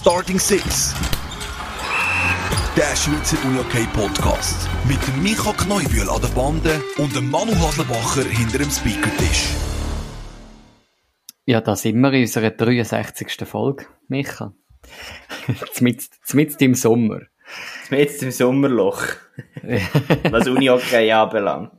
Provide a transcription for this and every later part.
Starting Six. Der Schweizer UniOK Podcast. Mit dem Micha Kneubühl an der Bande und dem Manu Haslebacher hinter dem Speakertisch. Ja, da sind wir in unserer 63. Folge, Micha. Zmitzt im Sommer. Zmitzt im Sommerloch. Was UniOK anbelangt.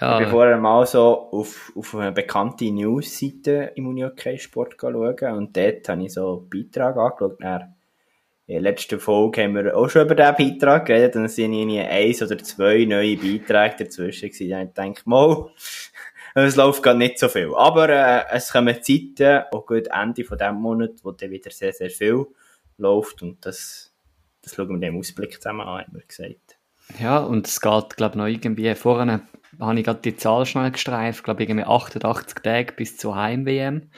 Ja. Ich bin vorher mal so auf, auf eine bekannte News-Seite im UniOK Sport schauen und dort habe ich so einen Beitrag angeschaut. Dann, in der letzten Folge haben wir auch schon über diesen Beitrag geredet und es sind irgendwie eins oder zwei neue Beiträge dazwischen gewesen. Und ich denke, mal, es läuft gar nicht so viel. Aber äh, es kommen Zeiten, auch gut Ende von diesem Monat, wo dann wieder sehr, sehr viel läuft und das, das schauen wir dem Ausblick zusammen an, haben wir gesagt. Ja, und es geht, glaube ich, noch irgendwie. Vorhin habe ich gerade die Zahl schnell gestreift, glaube irgendwie 88 Tage bis zur Heim-WM.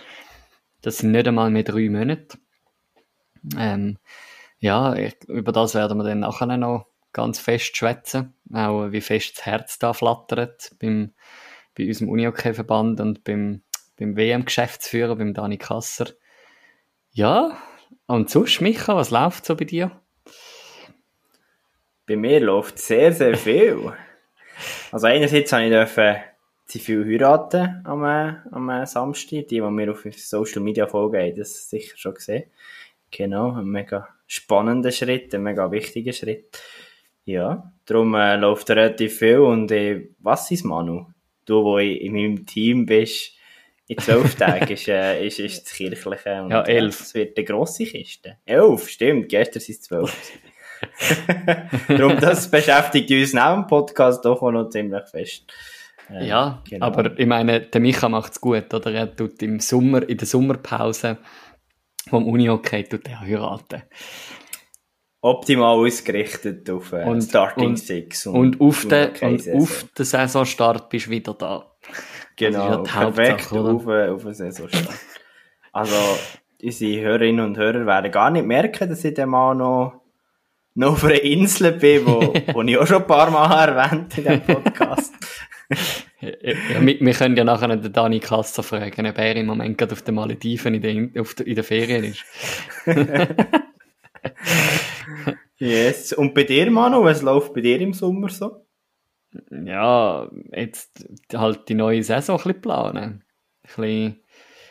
Das sind nicht einmal mehr drei Monate. Ähm, ja, ich, über das werden wir dann nachher noch ganz fest schwätzen. Auch wie fest das Herz da flattert beim, bei unserem Unihockey-Verband und beim, beim WM-Geschäftsführer, beim Dani Kasser. Ja, und sonst, Micha, was läuft so bei dir? Bei mir läuft sehr, sehr viel. Also einerseits habe ich dürfen viel heiraten am, am Samstag. Die, die mir auf Social Media folgen, haben das sicher schon gesehen. Genau, ein mega spannender Schritt, ein mega wichtiger Schritt. Ja, darum äh, läuft relativ viel und äh, was ist Manu? Du, wo in meinem Team bist, in zwölf Tagen ist, äh, ist, ist das Kirchliche. Und, ja, elf. Es wird eine grosse Kiste. Elf, stimmt, gestern sind es zwölf. Darum, das beschäftigt uns neben dem Podcast doch auch noch ziemlich fest. Äh, ja, genau. aber ich meine, der Micha macht es gut, oder? Er tut im Sommer, in der Sommerpause vom Uni-Hockey tut er heiraten. Optimal ausgerichtet auf äh, und, Starting und, Six. Und, und auf, den, und auf den Saisonstart bist du wieder da. Genau, ja perfekt auf, auf den Saisonstart. also, unsere Hörerinnen und Hörer werden gar nicht merken, dass ich den Mann noch noch auf einer Insel bin, wo, wo ich auch schon ein paar Mal erwähnt in diesem Podcast. ja, wir, wir, können ja nachher den Dani Kasser fragen, ob er im Moment gerade auf den Malediven in der, auf der, in der Ferien ist. yes. Und bei dir, Manu, was läuft bei dir im Sommer so? Ja, jetzt halt die neue Saison ein bisschen planen. Ein bisschen,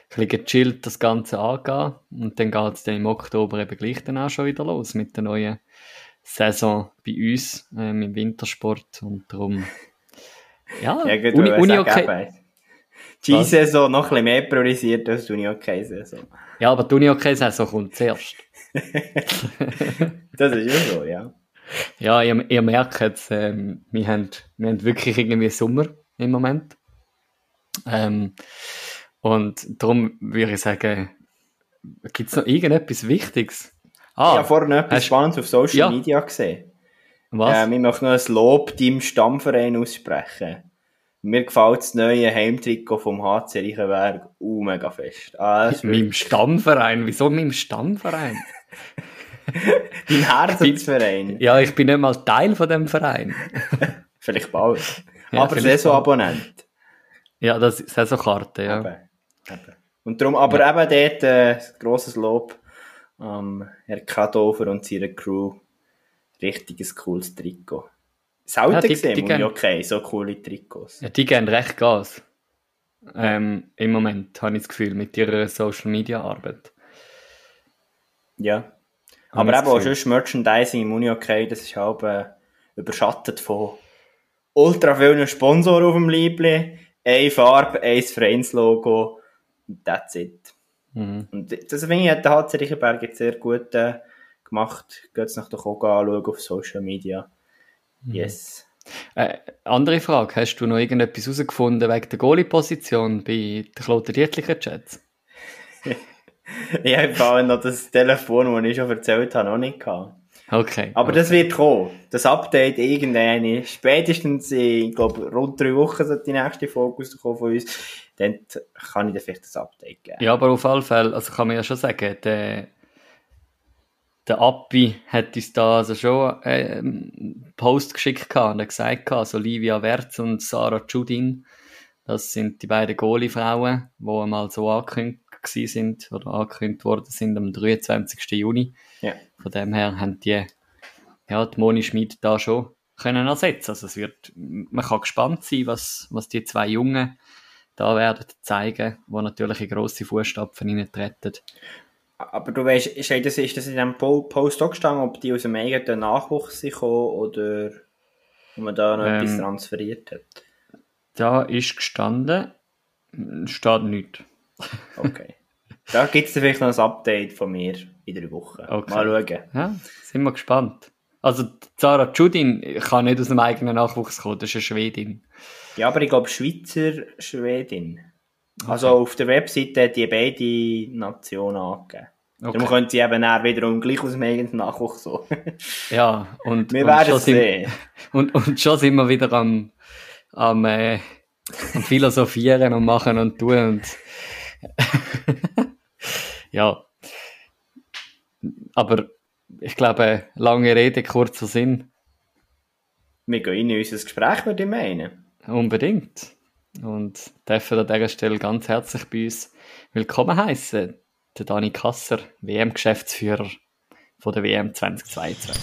bisschen gechillt das Ganze angehen. Und dann geht es dann im Oktober eben gleich dann auch schon wieder los mit der neuen Saison bei uns ähm, im Wintersport und darum ja, ja gut, Uni, Uni okay. Die Saison noch ein bisschen mehr priorisiert als die Uni okay Saison. Ja, aber die Uni okay Saison kommt zuerst. das ist ja so, ja. Ja, ihr, ihr merkt jetzt, ähm, wir, haben, wir haben wirklich irgendwie Sommer im Moment. Ähm, und darum würde ich sagen, gibt es noch irgendetwas Wichtiges, Ah, ich habe vorhin etwas hast... Spannendes auf Social ja. Media gesehen. Was? Äh, ich möchte noch ein Lob deinem Stammverein aussprechen. Mir gefällt das neue Heimtrikot vom HC Reichenberg uh, mega fest. Ah, meinem Stammverein? Wieso meinem Stammverein? Dein Herzensverein. Ja, ich bin nicht mal Teil von dem Verein. vielleicht bald. Ja, aber Saisonabonnent. Ja, das ist Saisonkarte, ja. Eben. Eben. Und darum, aber ja. eben dort äh, grosses Lob ähm, Herr Kadover und seine Crew. Richtiges cooles Trikot. Selten ja, die, gesehen, die gehen, okay, so coole Trikots. Ja, die gehen recht Gas. Ähm, Im Moment habe ich das Gefühl, mit ihrer Social Media Arbeit. Ja. Aber eben auch schon Merchandising im Uni okay, das ist halb äh, überschattet von ultra vielen Sponsoren auf dem Liebling. Eine Farbe, ein Vereinslogo. That's it. Mhm. Und das finde ich, hat der HC Riechenberg jetzt sehr gut äh, gemacht. Geht es nach der Koga anschauen auf Social Media. Mhm. Yes. Äh, andere Frage, hast du noch irgendetwas herausgefunden wegen der Goalie-Position bei den Kloten Dietlicher Chats? ich habe noch das Telefon, das ich schon erzählt habe, noch nicht gehabt. Okay. Aber okay. das wird kommen. Das Update irgendeine, spätestens in, ich glaube, rund drei Wochen sollte die nächste Folge rauskommen von uns. Dann kann ich dir vielleicht das Update geben. Ja, aber auf alle Fälle, also kann man ja schon sagen, der, der Appi hat uns da also schon einen Post geschickt gehabt und hat gesagt, also Livia Wertz und Sarah Judin, das sind die beiden Goalie-Frauen, die mal so angekündigt sind oder angekündigt worden sind am 23. Juni. Ja. Von dem her haben die, ja, die Moni Schmid da schon können ersetzen. Also es wird, man kann gespannt sein, was, was die zwei Jungen da werden zeigen, wo natürlich in grosse Fußstapfen treten. Aber du weißt, ist das, ist das in diesem Post auch gestanden, ob die aus dem eigenen Nachwuchs kommen oder ob man da noch ähm, etwas transferiert hat? Da ist gestanden, steht nichts. Okay. Da gibt es vielleicht noch ein Update von mir in drei Wochen. Okay. Mal schauen. Ja, sind wir gespannt. Also Zara Judin kann nicht aus dem eigenen Nachwuchs kommen, das ist eine Schwedin. Ja, aber ich glaube Schweizer Schwedin. Also okay. auf der Webseite hat die beide Nationen angegeben. Okay. Darum können sie eben auch wiederum gleich aus dem eigenen Nachwuchs so. ja, und, wir werden es sehen. Und, und schon sind wir wieder am, am, äh, am Philosophieren und machen und tun und ja. Aber ich glaube, lange Rede, kurzer Sinn. Wir gehen in unser Gespräch, würde ich meinen. Unbedingt. Und dürfen an dieser Stelle ganz herzlich bei uns willkommen heißen. Der Dani Kasser, WM-Geschäftsführer von der WM 2022.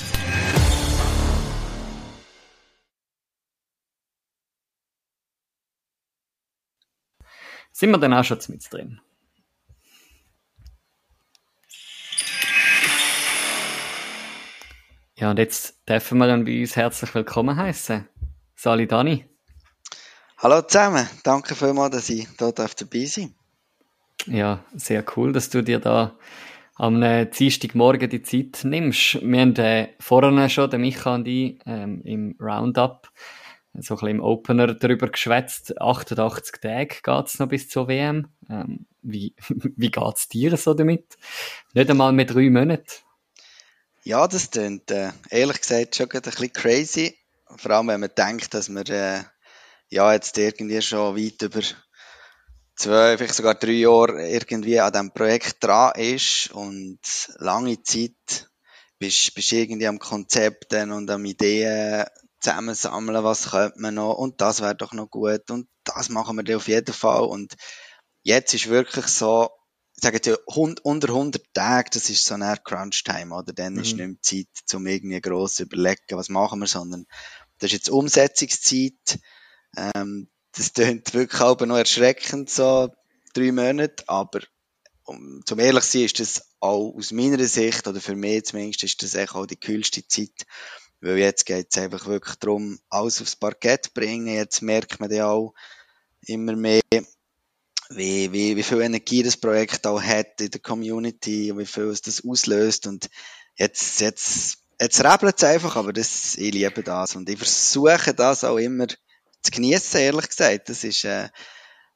Sind wir dann auch schon mit drin? Ja, und jetzt dürfen wir dann bei uns herzlich willkommen heißen. Sali Dani. Hallo zusammen, danke vielmals, dass ich hier dabei sein Ja, sehr cool, dass du dir da am Dienstagmorgen die Zeit nimmst. Wir haben äh, vorhin schon, der Micha und ich, ähm, im Roundup, so ein bisschen im Opener darüber geschwätzt. 88 Tage geht es noch bis zur WM. Ähm, wie wie geht es dir so damit? Nicht einmal mit drei Monaten. Ja, das klingt äh, ehrlich gesagt schon ein bisschen crazy. Vor allem, wenn man denkt, dass man äh, ja jetzt irgendwie schon weit über zwei, vielleicht sogar drei Jahre irgendwie an diesem Projekt dran ist und lange Zeit bist, bist irgendwie am Konzepten und am Ideen zusammensammeln, was könnte man noch und das wäre doch noch gut und das machen wir dann auf jeden Fall und jetzt ist wirklich so, ich sage jetzt, unter 100 Tage, das ist so eine Crunch-Time, oder? Dann mhm. ist nicht mehr Zeit, um irgendwie gross zu überlegen, was machen wir, sondern das ist jetzt Umsetzungszeit. Ähm, das klingt wirklich auch noch erschreckend, so drei Monate, aber um, zum ehrlich zu sein, ist das auch aus meiner Sicht, oder für mich zumindest, ist das echt auch die kühlste Zeit, weil jetzt geht es einfach wirklich darum, alles aufs Parkett bringen. Jetzt merkt man ja auch immer mehr, wie, wie, wie viel Energie das Projekt auch hat in der Community und wie viel es das auslöst. Und jetzt, jetzt, jetzt rebelt es einfach, aber das, ich liebe das. Und ich versuche das auch immer zu genießen, ehrlich gesagt. Das ist, äh,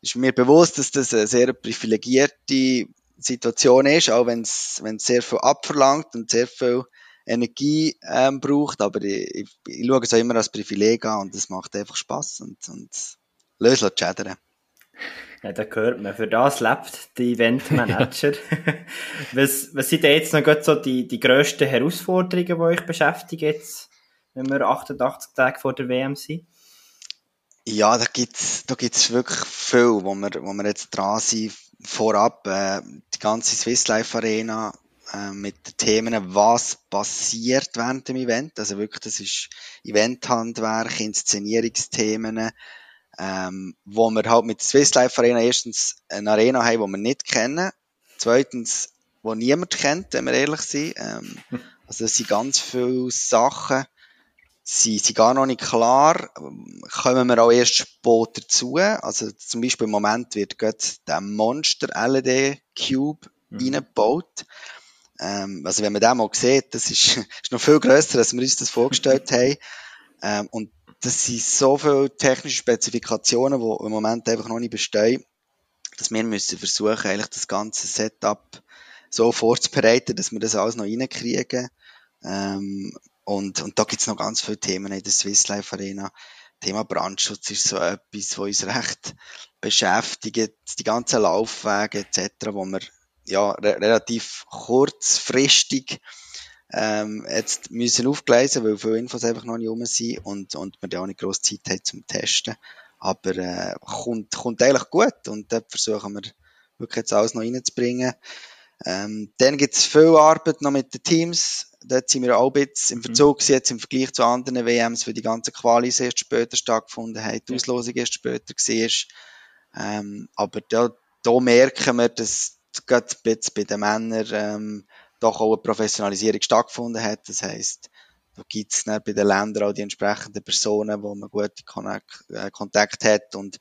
ist mir bewusst, dass das eine sehr privilegierte Situation ist, auch wenn es sehr viel abverlangt und sehr viel Energie ähm, braucht, aber ich, ich, ich schaue es auch immer als Privileg an und es macht einfach Spaß und, und löst schädern. Ja, da gehört man. Für das lebt der Eventmanager. was, was sind denn jetzt noch so die, die grössten Herausforderungen, die euch beschäftigen jetzt, wenn wir 88 Tage vor der WM sind? Ja, da gibt's, da gibt's wirklich viel, wo wir, wo wir jetzt dran sind. Vorab, äh, die ganze Swiss Life Arena, äh, mit den Themen, was passiert während dem Event. Also wirklich, das ist Eventhandwerk, Inszenierungsthemen, ähm, wo wir halt mit der Swiss Life Arena erstens eine Arena haben, die wir nicht kennen, zweitens, wo niemand kennt, wenn wir ehrlich sind. Ähm, also es sind ganz viele Sachen, sie sind gar noch nicht klar, kommen wir auch erst später dazu. Also zum Beispiel im Moment wird gerade der Monster LED Cube mhm. reingebaut. Ähm, also wenn man den mal sieht, das ist, ist noch viel grösser, als wir uns das vorgestellt haben. Ähm, und das sind so viele technische Spezifikationen, die im Moment einfach noch nicht bestehen, dass wir müssen versuchen, eigentlich das ganze Setup so vorzubereiten, dass wir das alles noch reinkriegen. Ähm, und, und da gibt's noch ganz viele Themen in der Swiss Life Arena. Thema Brandschutz ist so etwas, was uns recht beschäftigt. Die ganzen Laufwege etc., wo wir ja re relativ kurzfristig ähm, jetzt müssen aufgleisen, weil viele Infos einfach noch nicht rum sind und, und man da auch nicht grosse Zeit hat zum Testen. Aber äh, kommt, kommt eigentlich gut und dort versuchen wir wirklich jetzt alles noch reinzubringen. Ähm, dann gibt es viel Arbeit noch mit den Teams. Dort sind wir auch ein bisschen im mhm. Verzug mhm. jetzt im Vergleich zu anderen WMs, wo die ganzen Qualis erst später stattgefunden haben, die Auslosung erst später war. Ähm, aber da, da merken wir, dass gerade jetzt bei den Männern ähm, doch auch eine Professionalisierung stattgefunden hat. Das heisst, da gibt es bei den Ländern auch die entsprechenden Personen, wo man gute äh, Kontakt hat und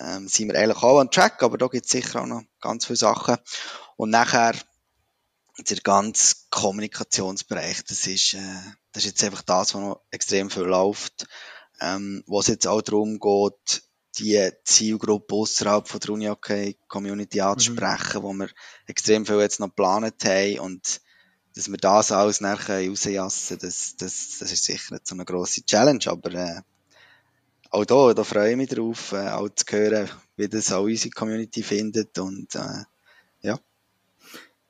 ähm, sind wir eigentlich auch on track, aber da gibt es sicher auch noch ganz viele Sachen. Und nachher der ganze Kommunikationsbereich, das ist, äh, das ist jetzt einfach das, was noch extrem viel läuft, ähm, wo es jetzt auch darum geht, die Zielgruppe außerhalb von der Uni-Hockey-Community anzusprechen, mhm. wo wir extrem viel jetzt noch geplant haben und dass wir das alles nachher rausjassen, das, das, das ist sicher nicht so eine grosse Challenge, aber äh, auch da, da freue ich mich drauf, äh, auch zu hören, wie das auch unsere Community findet und äh, ja.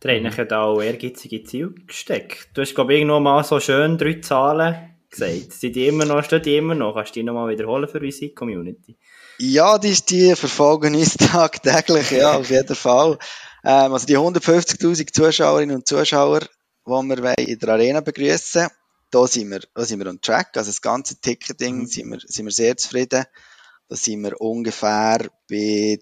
Der hat da auch ehrgeizige Ziele gesteckt. Du hast, glaube ich, irgendwo mal so schön drei Zahlen gesagt. Sind die immer noch, stehen die immer noch? Kannst du die nochmal wiederholen für unsere Community? Ja, die, die verfolgen uns tagtäglich, ja, auf jeden Fall. Ähm, also die 150.000 Zuschauerinnen und Zuschauer, die wir in der Arena begrüßen, da sind wir, da sind wir on track. Also das ganze Ticketing mhm. sind, wir, sind wir sehr zufrieden. Da sind wir ungefähr bei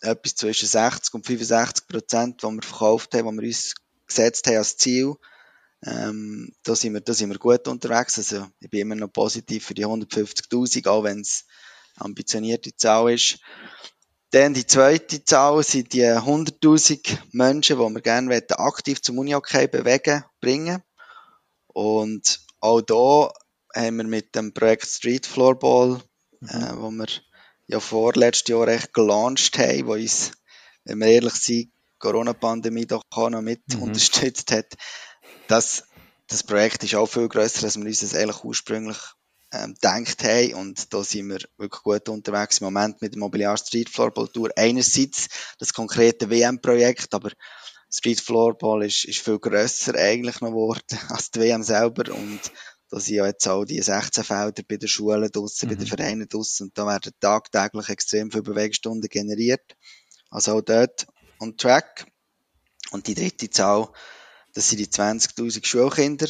etwas zwischen 60 und 65 Prozent, was wir verkauft haben, was wir uns gesetzt haben als Ziel. Ähm, da, sind wir, da sind wir gut unterwegs. Also ich bin immer noch positiv für die 150.000, auch wenn es ambitionierte Zahl ist. Dann die zweite Zahl sind die 100.000 Menschen, die wir gerne aktiv zum Uni-Hockey bewegen, bringen. Und auch da haben wir mit dem Projekt Street Floorball, mhm. äh, wo wir ja vorletztes Jahr echt gelauncht haben, wo uns, wenn wir ehrlich sind, Corona-Pandemie doch auch noch mit mhm. unterstützt hat. Das, das Projekt ist auch viel grösser, als wir uns das eigentlich ursprünglich ähm, gedacht haben. Und da sind wir wirklich gut unterwegs im Moment mit der Mobiliar Street Floorball Tour. Einerseits das konkrete WM-Projekt, aber Street Floorball ist, ist viel grösser eigentlich noch geworden als die WM selber. Und da sind ja jetzt auch die 16 Felder bei den Schulen draussen, mhm. bei den mhm. Vereinen draussen. Und da werden tagtäglich extrem viele Bewegstunden generiert. Also auch dort on track. Und die dritte Zahl, das sind die 20.000 Schulkinder,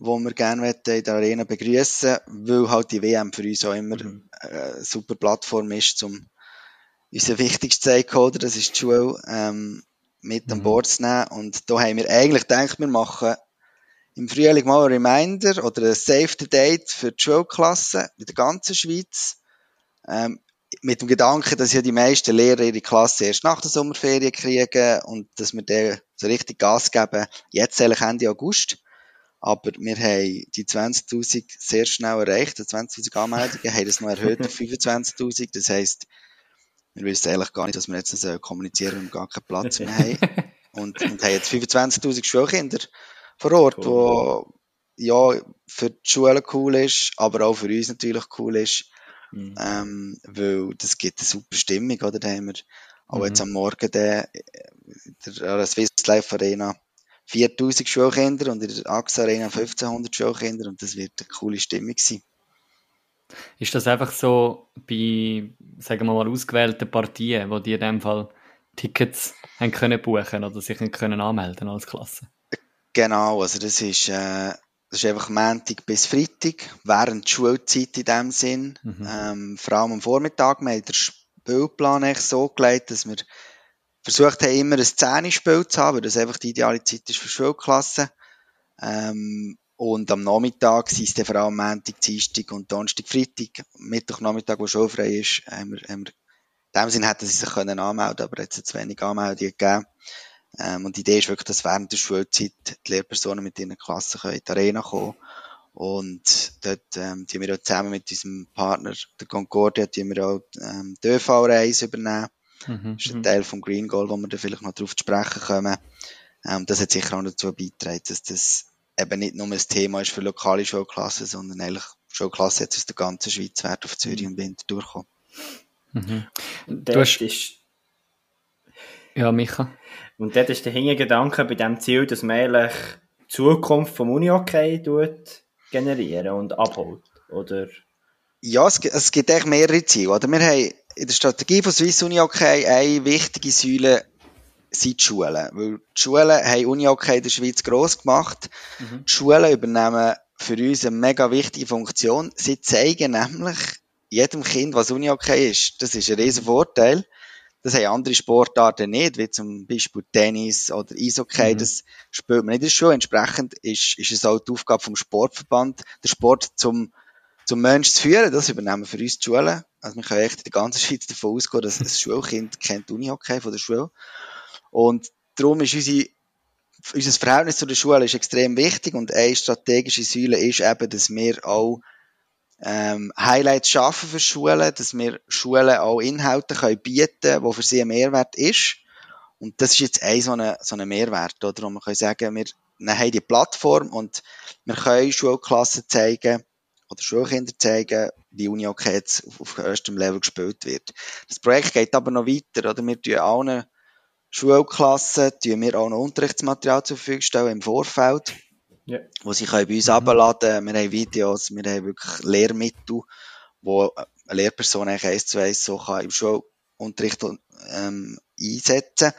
wo wir gerne in der Arena begrüßen, weil halt die WM für uns auch immer mhm. eine super Plattform ist, um unser wichtigster Stakeholder, das ist die Schule, ähm, mit mhm. an Bord zu nehmen. Und da haben wir eigentlich gedacht, wir machen im Frühling mal ein Reminder oder ein Save the Date für die Schulklasse in der ganzen Schweiz. Ähm, mit dem Gedanken, dass ja die meisten Lehrer ihre Klasse erst nach der Sommerferien kriegen und dass wir dann so richtig Gas geben, jetzt eigentlich Ende August. Aber wir haben die 20.000 sehr schnell erreicht, die 20.000 Anmeldungen, haben das noch erhöht auf 25.000. Das heisst, wir wissen eigentlich gar nicht, dass wir jetzt so kommunizieren und gar keinen Platz mehr haben. Und, und haben jetzt 25.000 Schulkinder vor Ort, cool. wo ja für die Schule cool ist, aber auch für uns natürlich cool ist. Mhm. Ähm, weil das gibt eine super Stimmung, oder? Da haben wir auch mhm. jetzt am Morgen der, der Swiss Life Arena 4000 Schulkinder und in der AXA Arena 1500 Schulkinder und das wird eine coole Stimmung sein. Ist das einfach so bei, sagen wir mal, ausgewählten Partien, wo die in dem Fall Tickets haben können buchen oder sich können anmelden als Klasse? Genau, also das ist, äh, das ist einfach Montag bis Freitag, während der Schulzeit in dem Sinn. Mhm. Ähm, vor allem am Vormittag. Wir haben den Spielplan echt so gelegt, dass wir versucht haben, immer ein 10 Spiel zu haben, weil das einfach die ideale Zeit ist für Schulklassen. Ähm, und am Nachmittag sind es dann vor allem Montag, Dienstag und Donnerstag, Freitag. Mittwoch, Nachmittag, wo schulfrei ist, haben wir, haben wir in dem Sinne hätten sie sich können anmelden aber jetzt hat es wenig Anmeldungen gegeben. Ähm, und die Idee ist wirklich, dass während der Schulzeit die Lehrpersonen mit ihren Klassen in die Arena kommen und dort ähm, die wir auch zusammen mit unserem Partner, der Concordia, die wir auch ähm, die ÖV-Reise übernehmen. Mhm, das ist ein mhm. Teil vom Green Goal, wo wir da vielleicht noch drauf zu sprechen kommen. Ähm, das hat sicher auch dazu beigetragen, dass das eben nicht nur ein Thema ist für lokale Schulklassen, sondern eigentlich Schulklassen jetzt aus der ganzen Schweiz werden auf Zürich und Winter kommen. Mhm. Du hast... Ist... Ja, Micha. Und dort ist der Hintergedanke bei dem Ziel, dass man eigentlich die Zukunft vom Uni-Hockey generieren und abholt, oder? Ja, es, es gibt eigentlich mehrere Ziele. Oder? Wir haben in der Strategie von Swiss Uni Hockey eine wichtige Säule sind die Schulen. Weil die Schulen haben Uni Hockey in der Schweiz gross gemacht. Mhm. Die Schulen übernehmen für uns eine mega wichtige Funktion. Sie zeigen nämlich jedem Kind, was Uni Hockey ist. Das ist ein riesen Vorteil. Das haben andere Sportarten nicht, wie zum Beispiel Tennis oder Eishockey. Mhm. Das spielt man nicht in der Schule. Entsprechend ist, ist es auch die Aufgabe vom Sportverband, den Sport zum, zum Menschen zu führen. Das übernehmen für uns die Schulen. Also wir können echt in der ganzen Schweiz davon ausgehen, dass ein Schulkind kennt Unihockey von der Schule. Und darum ist unsere, unser Verhältnis zu der Schule ist extrem wichtig und eine strategische Säule ist eben, dass wir auch ähm, Highlights schaffen für Schulen, dass wir Schulen auch Inhalte können bieten, wo für sie ein Mehrwert ist. Und das ist jetzt ein so ein so ein Mehrwert, oder? Wo man kann sagen, wir haben die Plattform und wir können Schulklassen zeigen oder Schulkinder zeigen, wie Uni okay jetzt auf, auf erstem Level gespielt wird. Das Projekt geht aber noch weiter, oder? Wir tun allen Schulklassen tun wir auch noch Unterrichtsmaterial zur Verfügung stellen im Vorfeld yeah. wo sie können bei uns mhm. abladen Wir haben Videos, wir haben wirklich Lehrmittel, wo eine Lehrperson eigentlich eins zu eins so kann im Schulunterricht ähm, einsetzen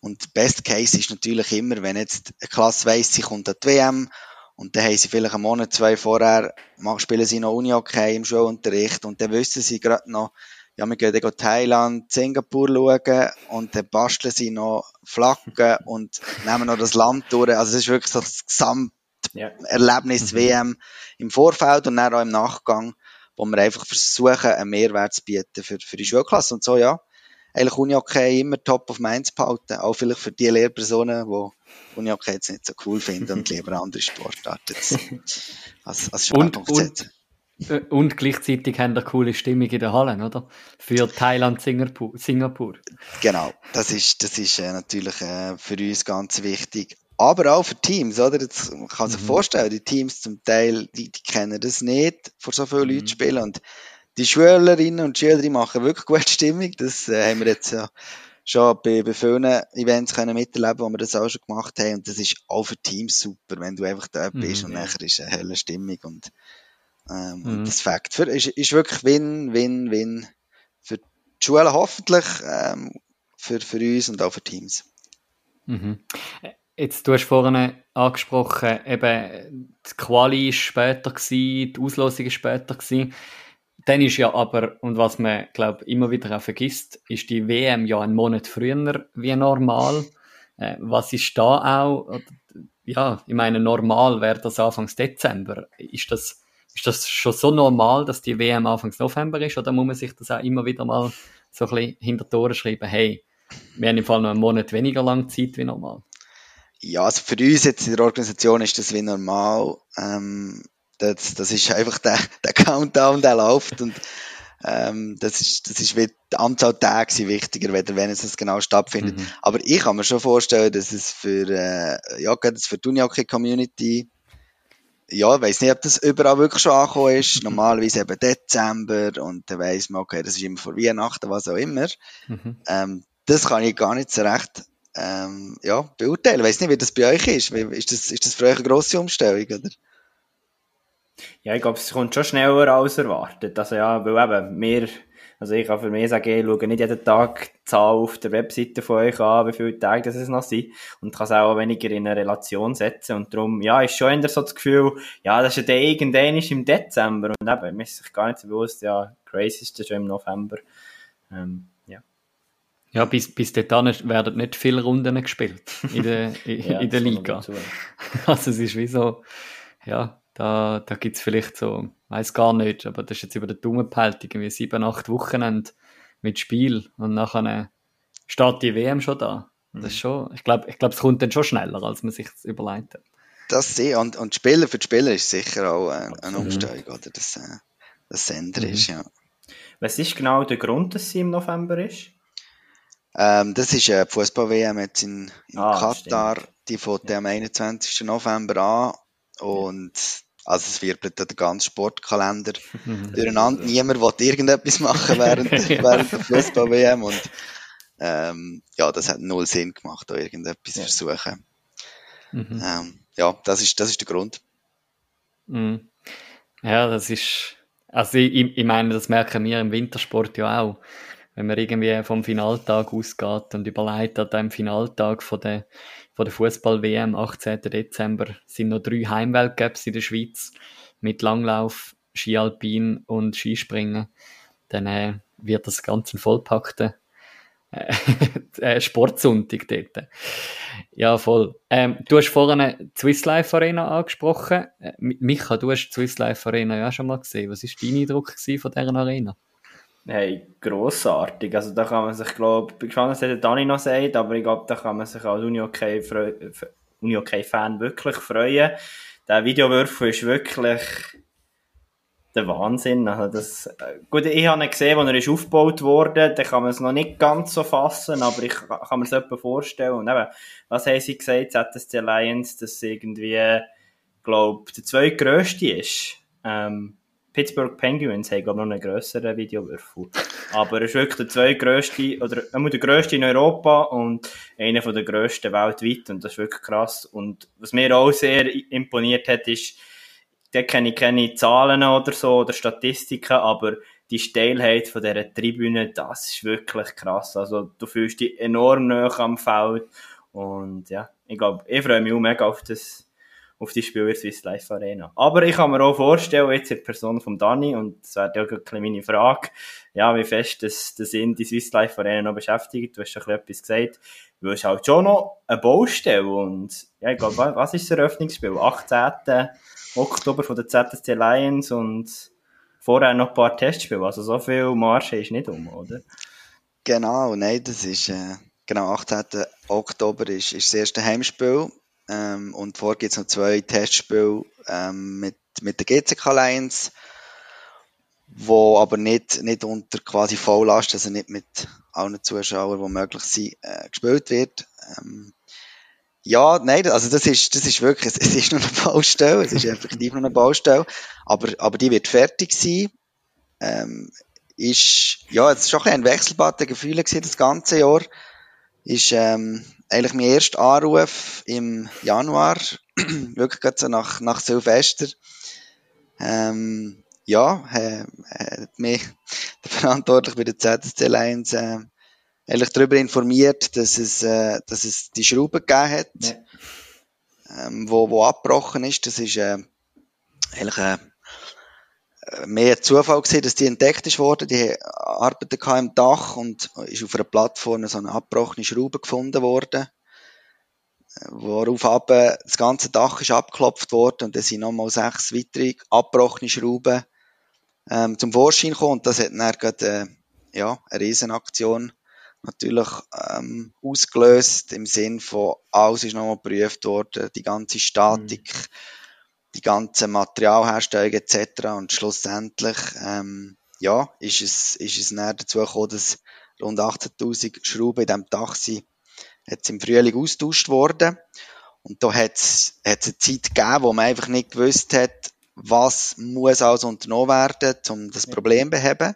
und Best Case ist natürlich immer, wenn jetzt eine Klasse weiss, sie kommt an die WM und dann haben sie vielleicht einen Monat, zwei vorher, spielen sie noch Uni-Hockey im Schulunterricht und dann wissen sie gerade noch, ja, wir gehen dann Thailand, Singapur schauen und dann basteln sie noch Flaggen und nehmen noch das Land durch. Also es ist wirklich so das Gesamt ja. Erlebnis mhm. WM im Vorfeld und dann auch im Nachgang, wo wir einfach versuchen, einen Mehrwert zu bieten für, für die Schulklasse. Und so, ja, eigentlich Uni-Hockey immer top of mind behalten, auch vielleicht für die Lehrpersonen, die Uni-Hockey jetzt nicht so cool finden und lieber andere Sportarten als, als Schwerpunkt setzen. Äh, und gleichzeitig haben wir coole Stimmung in der Halle, oder? Für Thailand, Singapur. Singapur. Genau, das ist, das ist äh, natürlich äh, für uns ganz wichtig aber auch für Teams, oder? Jetzt, man kann sich mhm. vorstellen, die Teams zum Teil, die, die kennen das nicht, vor so vielen mhm. Leuten spielen. Und die Schülerinnen und Schüler, die machen wirklich gute Stimmung. Das äh, haben wir jetzt ja schon bei, bei vielen Events können miterleben, wo wir das auch schon gemacht haben. Und das ist auch für Teams super, wenn du einfach da bist mhm, und ja. nachher ist eine helle Stimmung. Und, ähm, mhm. das Fakt für, ist, ist wirklich Win, Win, Win für die Schule hoffentlich, ähm, für, für uns und auch für Teams. Mhm. Jetzt, du hast vorhin angesprochen, eben, die Quali war später gewesen, die Auslosung war später gewesen. Dann ist ja aber, und was man, glaube immer wieder auch vergisst, ist die WM ja einen Monat früher wie normal. Äh, was ist da auch, ja, ich meine, normal wäre das Anfangs Dezember. Ist das, ist das schon so normal, dass die WM Anfangs November ist, oder muss man sich das auch immer wieder mal so ein bisschen hinter Ohren schreiben, hey, wir haben im Fall noch einen Monat weniger lang Zeit wie normal? Ja, also für uns jetzt in der Organisation ist das wie normal. Ähm, das, das ist einfach der, der Countdown, der läuft und ähm, das ist, das ist wie die Anzahl Tage wichtiger, wenn es das genau stattfindet. Mhm. Aber ich kann mir schon vorstellen, dass es für, äh, ja, gerade für die Unihockey Community, ja, ich weiss nicht, ob das überall wirklich schon angekommen ist. Normalerweise eben Dezember und dann weiss man, okay, das ist immer vor Weihnachten, was auch immer. Mhm. Ähm, das kann ich gar nicht so recht ähm, ja, beurteilen. Ich weiß nicht, wie das bei euch ist. Ist das, ist das für euch eine grosse Umstellung, oder? Ja, ich glaube, es kommt schon schneller als erwartet. Also ja, weil eben, wir, also ich kann für mich sagen, ich schaue nicht jeden Tag die Zahl auf der Webseite von euch an, wie viele Tage das es noch sind. Und kann es auch weniger in eine Relation setzen. Und darum, ja, ist schon eher so das Gefühl, ja, das ist ja irgendwann im Dezember. Und eben, mir ist sich gar nicht so bewusst, ja, Grace ist schon im November. Ähm, ja, bis, bis dahin werden nicht viele Runden gespielt in der, in, ja, in der Liga. Also es ist wie so, ja, da, da gibt es vielleicht so, weiß gar nicht, aber das ist jetzt über den Daumen gepeilt, irgendwie sieben, acht Wochenende mit Spiel und nachher steht die WM schon da. Das ist mhm. schon, ich glaube, ich glaub, es kommt dann schon schneller, als man sich überlegt hat. Das sehe und, und Spieler für die Spieler ist sicher auch eine, eine Umstellung, oder? Das, äh, das Sender mhm. ist, ja. Was ist genau der Grund, dass sie im November ist? Ähm, das ist eine Fußball-WM jetzt in, in ah, Katar. Stimmt. Die fängt ja. am 21. November an. Und also es wirbelt der ganze Sportkalender durcheinander. Niemand will irgendetwas machen während, während der Fußball-WM. Und ähm, ja, das hat null Sinn gemacht, da irgendetwas ja. versuchen. Mhm. Ähm, ja, das ist, das ist der Grund. Mhm. Ja, das ist Also ich, ich meine, das merken wir im Wintersport ja auch. Wenn man irgendwie vom Finaltag ausgeht und überlegt, an dem Finaltag von der, von der Fußball-WM, 18. Dezember, sind noch drei Heimweltcups in der Schweiz mit Langlauf, Skialpin und Skispringen. Dann äh, wird das ganz ein vollpackter äh, äh, Sportsonntag dort. Ja, voll. Ähm, du hast vorhin die Swiss Life Arena angesprochen. Äh, Micha, du hast die Swiss Life Arena ja schon mal gesehen. Was war dein Eindruck von dieser Arena? Hey, grossartig. Also da kann man sich, glaube ich, bin gespannt, was der Dani noch sagt, aber ich glaube, da kann man sich als Uni-OK-Fan Uni wirklich freuen. Der Videowürfel ist wirklich der Wahnsinn. Also das, gut, ich habe ihn gesehen, als er ist aufgebaut wurde, da kann man es noch nicht ganz so fassen, aber ich kann mir es etwa vorstellen. Und eben, was haben sie gesagt, ZSC Alliance, dass irgendwie, glaube der zweitgrößte ist. Ähm, Pittsburgh Penguins haben, glaube ich, noch einen grösseren Videowürfel. Aber er ist wirklich der zweitgrößte, oder einmal der grösste in Europa und einer der grössten weltweit. Und das ist wirklich krass. Und was mir auch sehr imponiert hat, ist, da kenne ich keine Zahlen oder so oder Statistiken, aber die Steilheit von dieser Tribüne, das ist wirklich krass. Also du fühlst dich enorm nah am Feld und ja, ich glaube, ich freue mich auch mega auf das auf die Spiele Swiss Life Arena. Aber ich kann mir auch vorstellen, jetzt in Person von Dani, und das wäre ja auch meine Frage, ja, wie fest das, das in die Swiss Life Arena noch beschäftigt. Du hast schon etwas gesagt. Du hast halt schon noch eine Baustelle und, ja, ich glaube, was ist das Eröffnungsspiel? 18. Oktober von der ZSC Lions und vorher noch ein paar Testspiele. Also so viel Marsch ist nicht um, oder? Genau, nein, das ist, äh, genau, 18. Oktober ist, ist das erste Heimspiel. Ähm, und vorher gibt es noch zwei Testspiele ähm, mit, mit der GCK Lions, wo aber nicht, nicht unter quasi Volllast, also nicht mit allen Zuschauern, die möglich sind, äh, gespielt wird. Ähm, ja, nein, also das ist, das ist wirklich, es, ist nur eine Baustelle, es ist effektiv nur eine Baustelle, aber, aber die wird fertig sein. Ähm, ist, ja, es ist schon ein, ein wechselbarer Gefühl gewesen, das ganze Jahr. Ist, ähm, eigentlich mein erster Anruf im Januar, wirklich gerade so nach, nach Silvester. Ähm, ja, äh, hat mich der Verantwortliche bei der ZSC Lions, äh, eigentlich darüber informiert, dass es, äh, dass es die Schraube gegeben hat, ja. ähm, wo, wo abgebrochen ist. Das ist äh, eigentlich äh, mehr Zufall gewesen, dass die entdeckt ist worden. Die arbeiteten im Dach und ist auf einer Plattform so eine abgebrochene Schraube gefunden worden. Worauf aber das ganze Dach ist abgeklopft worden und dann sind nochmal sechs weitere abgebrochene Schrauben ähm, zum Vorschein gekommen und das hat dann gerade, äh, ja, eine Riesenaktion natürlich ähm, ausgelöst, im Sinn von alles ist nochmal geprüft worden, die ganze Statik, mhm. Die ganze Materialherstellung etc. Und schlussendlich ähm, ja, ist es, ist es dann dazu gekommen, dass rund 18'000 Schrauben in diesem Dach sind, jetzt im Frühling austauscht worden. Und da hat es eine Zeit gegeben, wo man einfach nicht gewusst hat, was muss alles unternommen werden, um das Problem zu beheben.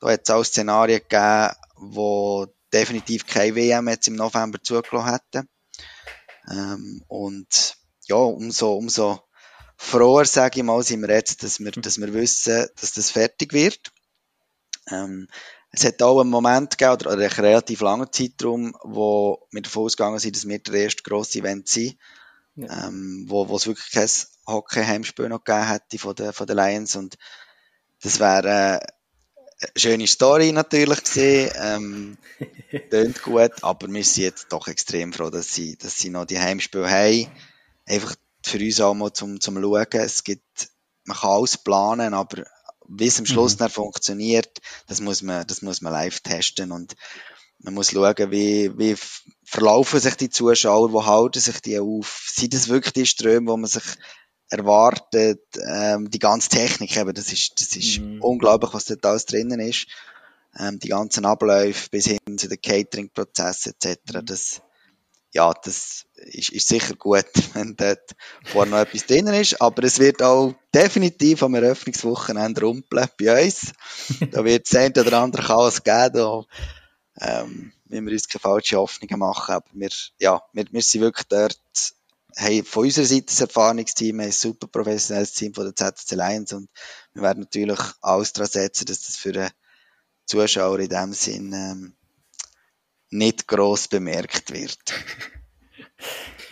Da hat es auch Szenarien gegeben, wo definitiv keine WM jetzt im November zugelassen hätten. Ähm, und ja, umso, umso froher, sage ich mal, sind wir jetzt, dass wir, dass wir wissen, dass das fertig wird. Ähm, es hat auch einen Moment gegeben, oder einen relativ langen Zeitraum, wo wir davon ausgegangen sind, dass wir der erste grosse Event sind, ja. ähm, wo, wo es wirklich kein Hockey-Heimspiel noch gegeben hätte von den, von den Lions und das wäre schöne Story natürlich gesehen, ähm, tönt gut, aber wir sind jetzt doch extrem froh, dass sie, dass sie noch die Heimspiele haben. Einfach für uns auch mal zum, zum Schauen. Es gibt, man kann alles planen, aber wie es am Schluss mhm. funktioniert, das muss man, das muss man live testen und man muss schauen, wie, wie verlaufen sich die Zuschauer, wo halten sich die auf, sind das wirklich die Ströme, wo man sich erwartet, ähm, die ganze Technik eben, das ist, das ist mhm. unglaublich, was dort alles drinnen ist. Ähm, die ganzen Abläufe bis hin zu den Catering-Prozessen etc. Mhm. Das, ja, das ist, ist sicher gut, wenn dort vorher noch etwas drinnen ist, aber es wird auch definitiv am Eröffnungswochenende rumpeln bei uns. da wird es ein oder andere Chaos geben, da, ähm, wenn wir uns keine falschen Hoffnungen machen, aber wir, ja, wir, wir sind wirklich dort haben von unserer Seite ein Erfahrungsteam, ein super professionelles Team von der ZSC Lions. Und wir werden natürlich alles daran setzen, dass das für den Zuschauer in dem Sinn ähm, nicht gross bemerkt wird.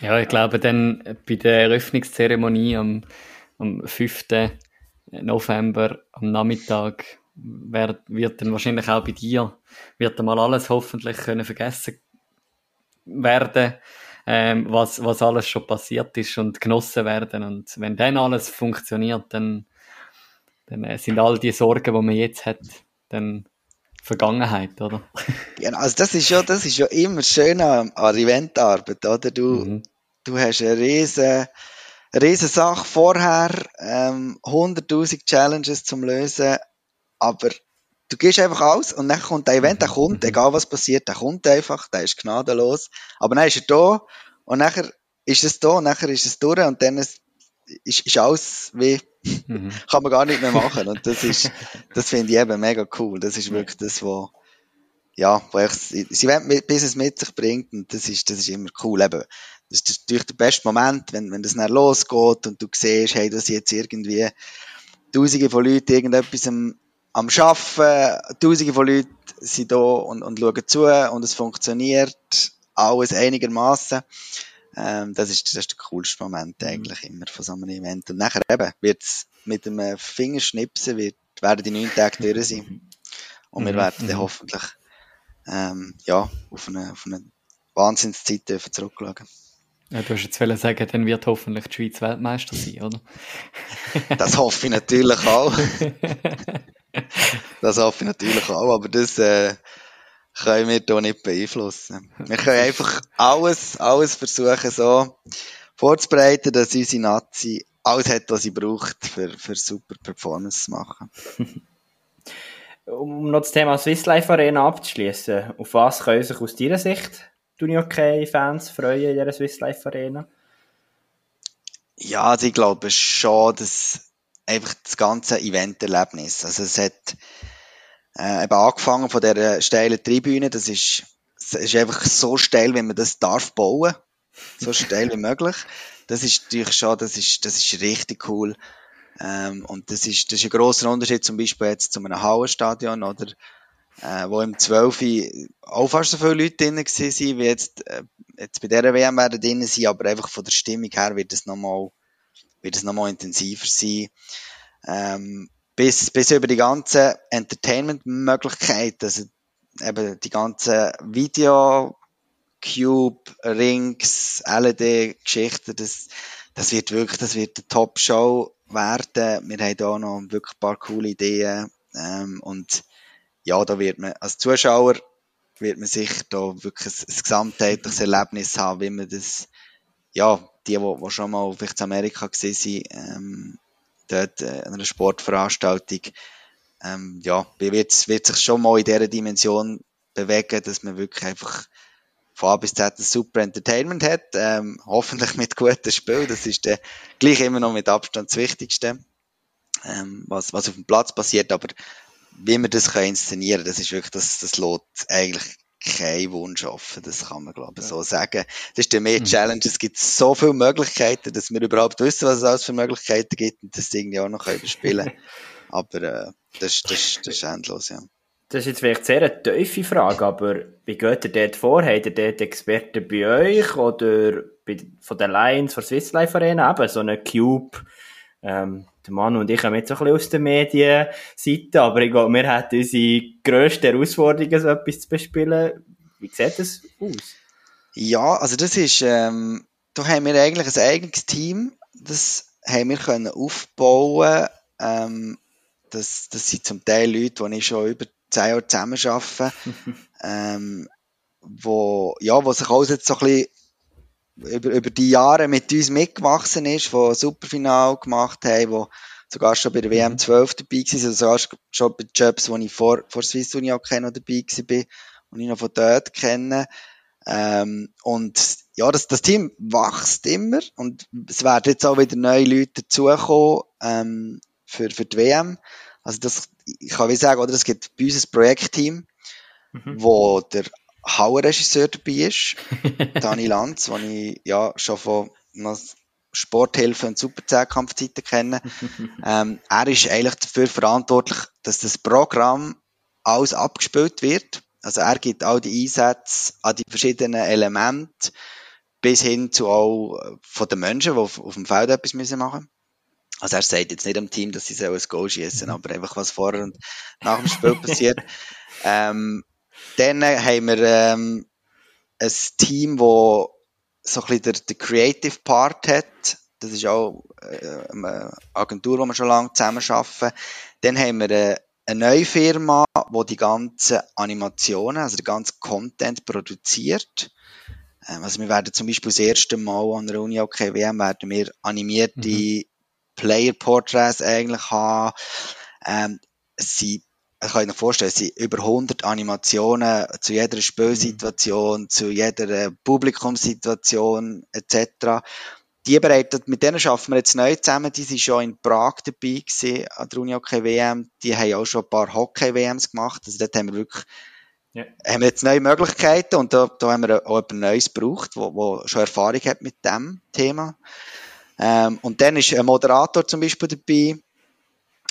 Ja, ich glaube dann bei der Eröffnungszeremonie am, am 5. November am Nachmittag wird, wird dann wahrscheinlich auch bei dir, wird dann mal alles hoffentlich können vergessen werden, ähm, was, was alles schon passiert ist und genossen werden. Und wenn dann alles funktioniert, dann, dann äh, sind all die Sorgen, die man jetzt hat, dann Vergangenheit, oder? Ja, also das ist ja, das ist ja immer schön an, an Eventarbeit, oder? Du, mhm. du hast eine riesen, riesen Sache vorher, ähm, 100.000 Challenges zum Lösen, aber du gehst einfach aus und dann kommt der Event, der kommt, mhm. egal was passiert, der kommt einfach, der ist gnadenlos, aber dann ist er da und nachher ist es da und nachher ist es durch und dann ist, ist, alles wie, mhm. kann man gar nicht mehr machen und das ist, das finde ich eben mega cool, das ist wirklich das, was ja, wo ich, das Event bis es mit sich bringt und das ist, das ist immer cool eben. Das ist natürlich der beste Moment, wenn, wenn das dann losgeht und du siehst, hey, dass jetzt irgendwie Tausende von Leuten irgendetwas am, am Arbeiten, Tausende von Leuten sind da und, und schauen zu und es funktioniert alles einigermaßen. Ähm, das, ist, das ist der coolste Moment mhm. eigentlich immer von so einem Event. Und nachher eben wird es mit dem Fingerschnipsen wird, werden die neun Tage durch sein. Und wir mhm. werden dann mhm. hoffentlich ähm, ja, auf eine, auf eine Wahnsinnszeit zurückschauen. Ja, du hast jetzt wollen sagen, dann wird hoffentlich die Schweiz Weltmeister sein, oder? das hoffe ich natürlich auch. das hoffe ich natürlich auch, aber das äh, können wir hier nicht beeinflussen. Wir können einfach alles, alles versuchen so vorzubereiten, dass unsere Nazi alles hat, was sie braucht, für, für super Performance zu machen. um noch das Thema Swiss Life Arena abzuschließen, auf was können sich aus deiner Sicht Unihockey-Fans freuen in dieser Swiss Life Arena? Ja, also ich glaube schon, dass einfach das ganze Event-Erlebnis, also es hat äh, eben angefangen von dieser steilen Tribüne, das ist, das ist einfach so steil, wie man das darf bauen, so steil wie möglich. Das ist natürlich schon, das ist, das ist richtig cool. Ähm, und das ist, das ist ein grosser Unterschied zum Beispiel jetzt zu einem Hallenstadion oder äh, wo im 12. auch fast so viele Leute drin waren, wie jetzt, äh, jetzt bei dieser WM werden drin sein, aber einfach von der Stimmung her wird es nochmal, wird es nochmal intensiver sein. Ähm, bis, bis über die ganzen Entertainment-Möglichkeiten, also eben die ganzen Video, Cube, Rings, LED-Geschichten, das, das wird wirklich, das wird eine Top-Show werden. Wir haben da noch wirklich ein paar coole Ideen, ähm, und ja, da wird man, als Zuschauer wird man sich da wirklich ein, ein gesamtheitliches Erlebnis haben, wie man das, ja, die, die, die schon mal vielleicht in Amerika gesehen sind, ähm, dort äh, an einer Sportveranstaltung, ähm, ja, wird, wird sich schon mal in dieser Dimension bewegen, dass man wirklich einfach von A bis Z ein super Entertainment hat, ähm, hoffentlich mit gutem Spiel, das ist der, gleich immer noch mit Abstand das Wichtigste, ähm, was, was auf dem Platz passiert, aber wie man das kann inszenieren das ist wirklich, das, das lässt eigentlich keinen Wunsch offen, das kann man glaube ich ja. so sagen. Das ist der mehr mhm. Challenge, es gibt so viele Möglichkeiten, dass wir überhaupt wissen, was es alles für Möglichkeiten gibt und das irgendwie auch noch überspielen Aber äh, das, das, das ist endlos, ja. Das ist jetzt vielleicht sehr eine tiefe Frage, aber wie geht ihr dort vor? Habt ihr dort Experten bei euch oder bei, von den Lions, von Swiss Life Arena, eben so eine Cube, ähm, der Mann und ich kommen jetzt ein bisschen aus der Medienseite, aber ich glaube, wir hätten unsere grösste Herausforderung, so etwas zu bespielen. Wie sieht das aus? Ja, also das ist, ähm, da haben wir eigentlich ein eigenes Team, das haben wir können aufbauen, ähm, das, das sind zum Teil Leute, die ich schon über zehn Jahre zusammen arbeite, ähm, wo, ja, wo sich auch jetzt so ein bisschen über, über die Jahre mit uns mitgewachsen ist, die Superfinal gemacht haben, wo sogar schon bei der WM 12 mhm. dabei war, also sogar schon bei Jobs, wo ich vor, vor Swiss Uni auch noch dabei war und ich noch von dort kenne. Ähm, und ja, das, das Team wächst immer und es werden jetzt auch wieder neue Leute dazukommen ähm, für, für die WM. Also das, ich kann wie sagen, oder es gibt bei uns ein Projektteam, mhm. wo der Hauer-Regisseur dabei ist, Dani Lanz, den ich ja schon von Sporthilfe und Super Zehnkampfzeiten kennen. ähm, er ist eigentlich dafür verantwortlich, dass das Programm alles abgespielt wird. Also er gibt all die Einsätze an die verschiedenen Elemente bis hin zu auch äh, von den Menschen, die auf, auf dem Feld etwas müssen machen Also er sagt jetzt nicht am Team, dass sie ein Goal schießen, aber einfach was vorher und nach dem Spiel passiert. Ähm, dann haben wir ähm, ein Team, wo so ein bisschen der, der Creative Part hat. Das ist auch äh, eine Agentur, wo wir schon lange zusammen arbeiten. Dann haben wir äh, eine neue Firma, die die ganzen Animationen, also den ganzen Content produziert. Ähm, also wir werden zum Beispiel das erste Mal an der Uni OK WM werden wir animierte mhm. Player Portraits eigentlich haben. Ähm, es sind ich kann mir vorstellen, es sind über 100 Animationen zu jeder Spielsituation, mhm. zu jeder Publikumssituation etc. Die bereitet, mit denen arbeiten wir jetzt neu zusammen. Die sind schon in Prag dabei gewesen, an der Uni Hockey WM. Die haben auch schon ein paar Hockey WMs gemacht. Also dort haben wir wirklich, ja. haben wir jetzt neue Möglichkeiten und da, da haben wir auch etwas Neues gebraucht, wo, wo schon Erfahrung hat mit dem Thema. Ähm, und dann ist ein Moderator zum Beispiel dabei,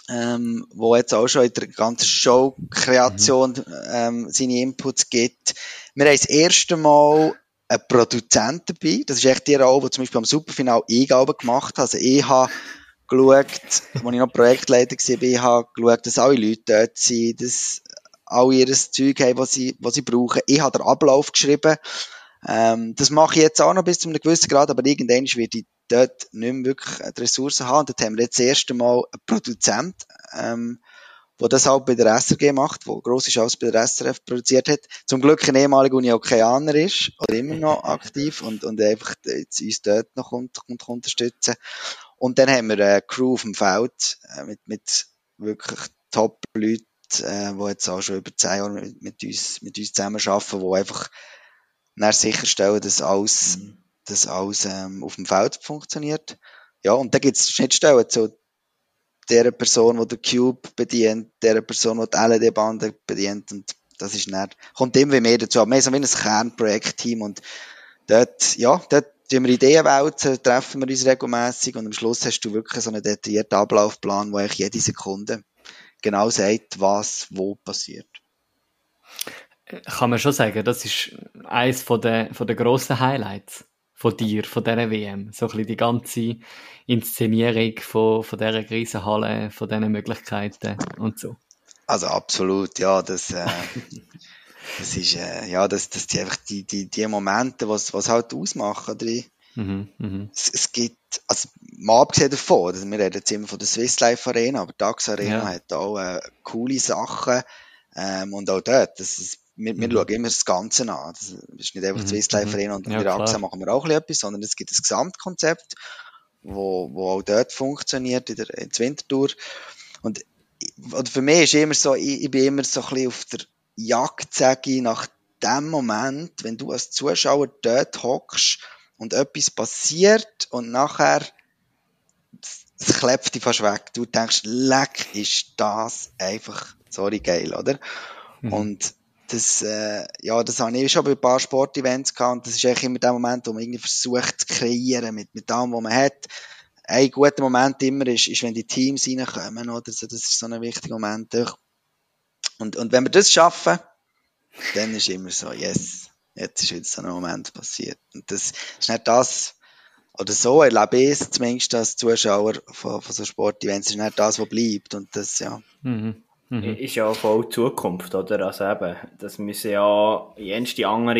ähm, wo jetzt auch schon in der ganzen Show-Kreation mhm. ähm, seine Inputs gibt. Wir haben das erste Mal einen Produzent dabei. Das ist echt die Rolle, die zum Beispiel am Superfinal ich gemacht habe. Also ich habe geschaut, als ich noch Projektleiter war, ich habe geschaut, dass alle Leute dort sind, dass alle ihr Zeug haben, was sie, was sie brauchen. Ich habe den Ablauf geschrieben. Ähm, das mache ich jetzt auch noch bis zu einem gewissen Grad, aber irgendwann wird ich dort nicht mehr wirklich die Ressourcen haben. Und dort haben wir jetzt das erste Mal einen Produzent, ähm, wo das auch bei der SRG macht, wo grosse Chance bei der SRF produziert hat. Zum Glück ein ehemaliger Uniokeaner ist, oder immer noch aktiv und, und einfach jetzt uns dort noch kommt, kommt unterstützen. Und dann haben wir eine Crew auf dem Feld, äh, mit, mit wirklich Top-Leuten, äh, die jetzt auch schon über zehn Jahre mit, mit uns, mit uns zusammen arbeiten, die einfach sicherstellen, dass alles, mhm dass alles ähm, auf dem Feld funktioniert. Ja, und da gibt es Schnittstellen zu der Person, die der Cube bedient, der Person, die die LED-Bande bedient und das ist nicht, kommt immer mehr dazu. Wir haben so wie ein Kernprojektteam und dort, ja, dort tun wir Ideen wälzen, treffen wir uns regelmäßig und am Schluss hast du wirklich so einen detaillierten Ablaufplan, wo eigentlich jede Sekunde genau sagt, was wo passiert. Kann man schon sagen, das ist eines von der, von der grossen Highlights von dir, von dieser WM? So ein bisschen die ganze Inszenierung von, von dieser Riesenhalle, von diesen Möglichkeiten und so. Also absolut, ja, das, äh, das ist, äh, ja, das, das sind einfach die, die, die Momente, was, was halt ausmachen, oder? Mhm, mh. es, es gibt, also mal abgesehen davon, also wir reden jetzt immer von der Swiss Life Arena, aber DAX Arena ja. hat auch äh, coole Sachen ähm, und auch dort, das ist wir, wir mhm. schauen immer das Ganze an. Das ist nicht einfach mhm. Swiss Life Arena und ja, AXA machen wir auch etwas, sondern es gibt ein Gesamtkonzept, wo, wo auch dort funktioniert, in der, in der Wintertour. Und oder für mich ist immer so, ich, ich bin immer so ein bisschen auf der Jagd, sage ich, nach dem Moment, wenn du als Zuschauer dort hockst und etwas passiert und nachher es klebt dich fast weg. Du denkst, leck, ist das einfach, sorry, geil, oder? Mhm. Und das, äh, ja, das habe ich schon bei ein paar Sportevents gehabt und das ist eigentlich immer der Moment, wo man irgendwie versucht zu kreieren mit, mit dem, was man hat. Ein guter Moment immer ist, ist wenn die Teams reinkommen, oder so, das ist so ein wichtiger Moment. Und, und wenn wir das schaffen, dann ist immer so, yes, jetzt ist wieder so ein Moment passiert. Und das ist nicht das, oder so erlebe ich es zumindest als Zuschauer von, von so Sportevents, ist nicht das, was bleibt. Und das, ja. Mhm. Mhm. Ist ja voll Zukunft, oder? Also eben, das müssen ja jenste andere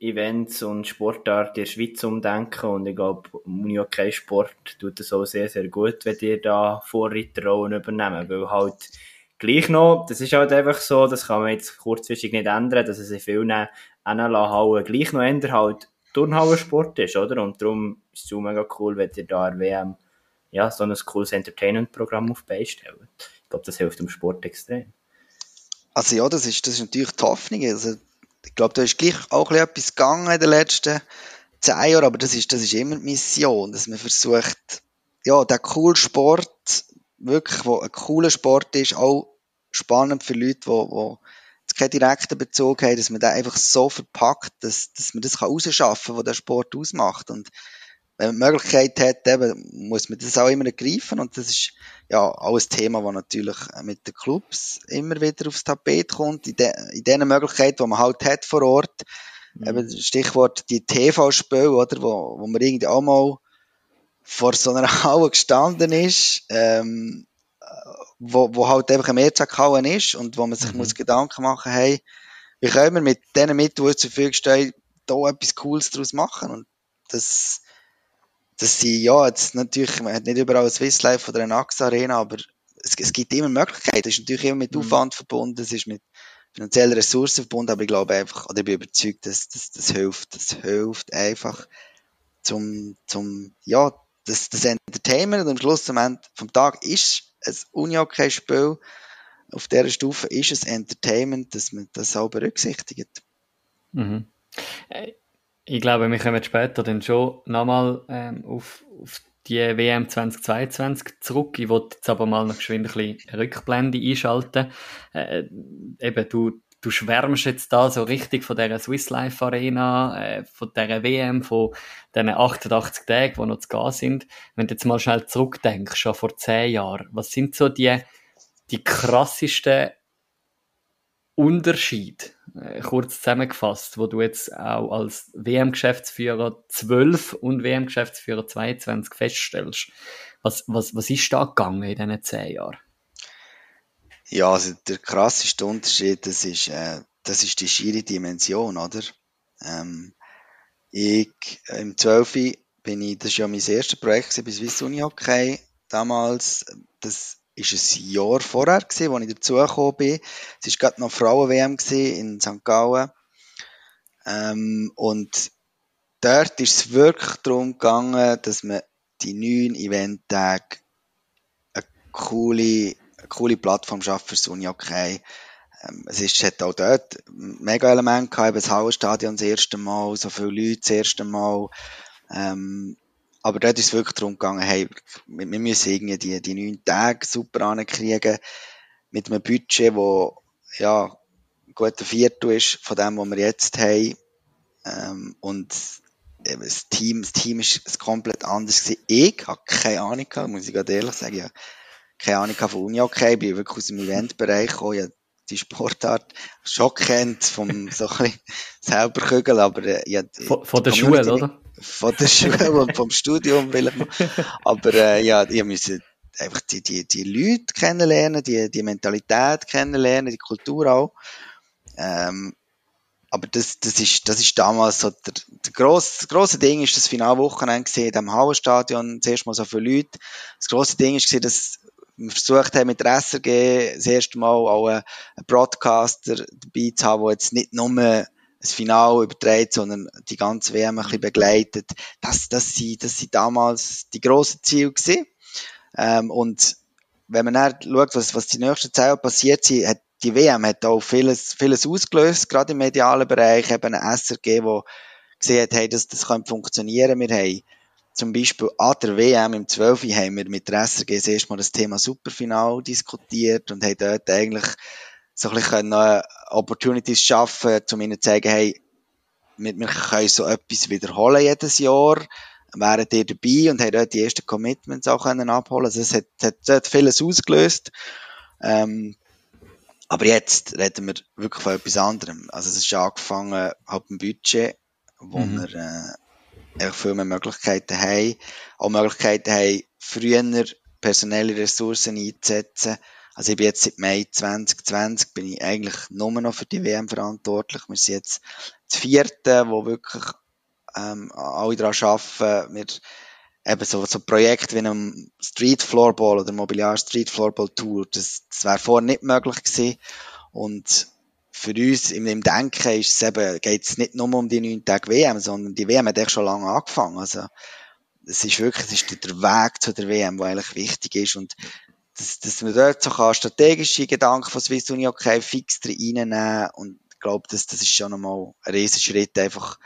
Events und Sportarten in der Schweiz umdenken und ich glaube, Unihockey Sport tut das auch sehr, sehr gut, wenn ihr da Vorreiterrollen übernehmen, weil halt gleich noch, das ist halt einfach so, das kann man jetzt kurzfristig nicht ändern, dass es in vielen NLA-Hallen gleich noch ändern halt Turnhallensport ist, oder? Und darum ist es auch mega cool, wenn ihr da WM ja, so ein cooles Entertainment-Programm auf stellt glaube, das hilft dem Sport extrem. Also ja, das ist, das ist natürlich die Hoffnung. Also, ich glaube, da ist gleich auch etwas gegangen in den letzten zehn Jahren, aber das ist, das ist immer die Mission, dass man versucht, ja, der coole Sport, wirklich, wo ein cooler Sport ist, auch spannend für Leute, die, die keinen direkten Bezug haben, dass man den einfach so verpackt, dass, dass man das rausschaffen kann, was der Sport ausmacht. Und wenn man die Möglichkeit hat, eben, muss man das auch immer ergreifen und das ist ja auch ein Thema, das natürlich mit den Clubs immer wieder aufs Tapet kommt, in, de, in den Möglichkeiten, die man halt hat vor Ort. Mhm. Eben Stichwort die TV-Spiele, oder, wo, wo man irgendwie auch mal vor so einer Halle gestanden ist, ähm, wo, wo halt einfach ein Mehrzweckhalle ist und wo man sich mhm. muss Gedanken machen, hey, wie können wir mit diesen Mitteln, die zur Verfügung stehen, da etwas Cooles daraus machen und das, das sind, ja, jetzt natürlich, man hat nicht überall ein Swiss Life oder eine AXA Arena, aber es, es gibt immer Möglichkeiten. Es ist natürlich immer mit mhm. Aufwand verbunden, es ist mit finanziellen Ressourcen verbunden, aber ich glaube einfach, oder ich bin überzeugt, dass das, das hilft, das hilft einfach zum, zum, ja, das, das Entertainment und am Schluss am Ende vom Tag ist ein Uni-Hockey-Spiel auf dieser Stufe ist es Entertainment, dass man das auch berücksichtigt. Mhm. Ich glaube, wir kommen später dann schon nochmal ähm, auf, auf die WM 2022 zurück. Ich wollte jetzt aber mal noch geschwind ein bisschen Rückblende einschalten. Äh, eben, du, du schwärmst jetzt da so richtig von dieser Swiss Life Arena, äh, von dieser WM, von diesen 88 Tagen, die noch zu gehen sind. Wenn du jetzt mal schnell zurückdenkst, schon vor zehn Jahren, was sind so die, die krassesten Unterschied, äh, kurz zusammengefasst, wo du jetzt auch als WM-Geschäftsführer 12 und WM-Geschäftsführer 22 feststellst. Was, was, was ist da gegangen in diesen zehn Jahren? Ja, also der krasseste Unterschied, das ist, äh, das ist die schiere Dimension, oder? Ähm, ich, im 12. bin ich, das war ja mein erstes Projekt bei Swiss Uni Hockey damals, das ist ein Jahr vorher gewesen, als ich dazugekommen bin. Es war gerade noch Frauen-WM in St. Gallen. Ähm, und dort ist es wirklich darum gegangen, dass man die neuen Eventtage eine coole, eine coole Plattform schafft für das Uni-Hockey. Ähm, es ist, hat auch dort mega Element gehabt, das Hallenstadion das erste Mal, so viele Leute das erste Mal. Ähm, aber dort ist es wirklich darum gegangen, hey, wir, wir müssen irgendwie die, die neun Tage super ankriegen, mit einem Budget, wo, ja, ein Viertel ist von dem, was wir jetzt haben. Ähm, und eben das Team, das Team ist komplett anders gewesen. Ich habe keine Ahnung gehabt, muss ich ganz ehrlich sagen. Habe keine Ahnung von Uni okay. Ich bin wirklich aus dem Eventbereich gekommen. Ich die Sportart schon kennt, vom so ein bisschen selber Kügeln, aber äh, ja, von, von der Schule, oder? Von der Schule und vom Studium Aber äh, ja, ihr müsst einfach die, die, die Leute kennenlernen, die, die Mentalität kennenlernen, die Kultur auch. Ähm, aber das, das ist, das ist damals so der, der grosse, das grosse Ding ist das Finalwochenende gesehen, in dem Hallenstadion, zuerst mal so viele Leute. Das grosse Ding ist gesehen, dass wir versucht haben, mit der SRG das erste Mal auch einen, Broadcaster dabei zu haben, der jetzt nicht nur ein Final überträgt, sondern die ganze WM ein bisschen begleitet. Das, das sind, das sind damals die grossen Ziele gewesen. Ähm, und wenn man dann schaut, was, was die nächsten Zeit passiert sind, hat die WM hat auch vieles, vieles ausgelöst, gerade im medialen Bereich, eben eine SRG, wo gesehen hat, hey, das, das könnte funktionieren. Wir haben zum Beispiel an der WM im 12. haben wir mit der SRG das erste Mal das Thema Superfinal diskutiert und haben dort eigentlich so ein bisschen äh, Opportunities schaffen, um ihnen zu sagen, hey, wir, wir können so etwas wiederholen jedes Jahr, wären ihr dabei und haben dort die ersten Commitments auch können abholen. Also es hat, hat, hat vieles ausgelöst. Ähm, aber jetzt reden wir wirklich von etwas anderem. Also es ist angefangen, halt ein Budget, wo mhm. wir äh, viel mehr Möglichkeiten haben. Auch Möglichkeiten haben, früher personelle Ressourcen einzusetzen. Also ich bin jetzt seit Mai 2020 bin ich eigentlich nur noch für die WM verantwortlich. Wir sind jetzt das vierte, wo wirklich ähm, alle daran arbeiten. Wir eben so, so Projekte wie einem Street Floorball oder Mobiliar Street Floorball Tour, das, das wäre vorher nicht möglich gewesen. Und für uns im, im Denken ist es eben, geht es nicht nur um die neun Tage WM, sondern die WM hat echt schon lange angefangen. Also, es ist wirklich, es ist der Weg zu der WM, der eigentlich wichtig ist und dass, dass man dort so kann strategische Gedanken von Swiss Uni okay fix reinnehmen und ich glaube, das, das ist schon einmal ein riesen Schritt einfach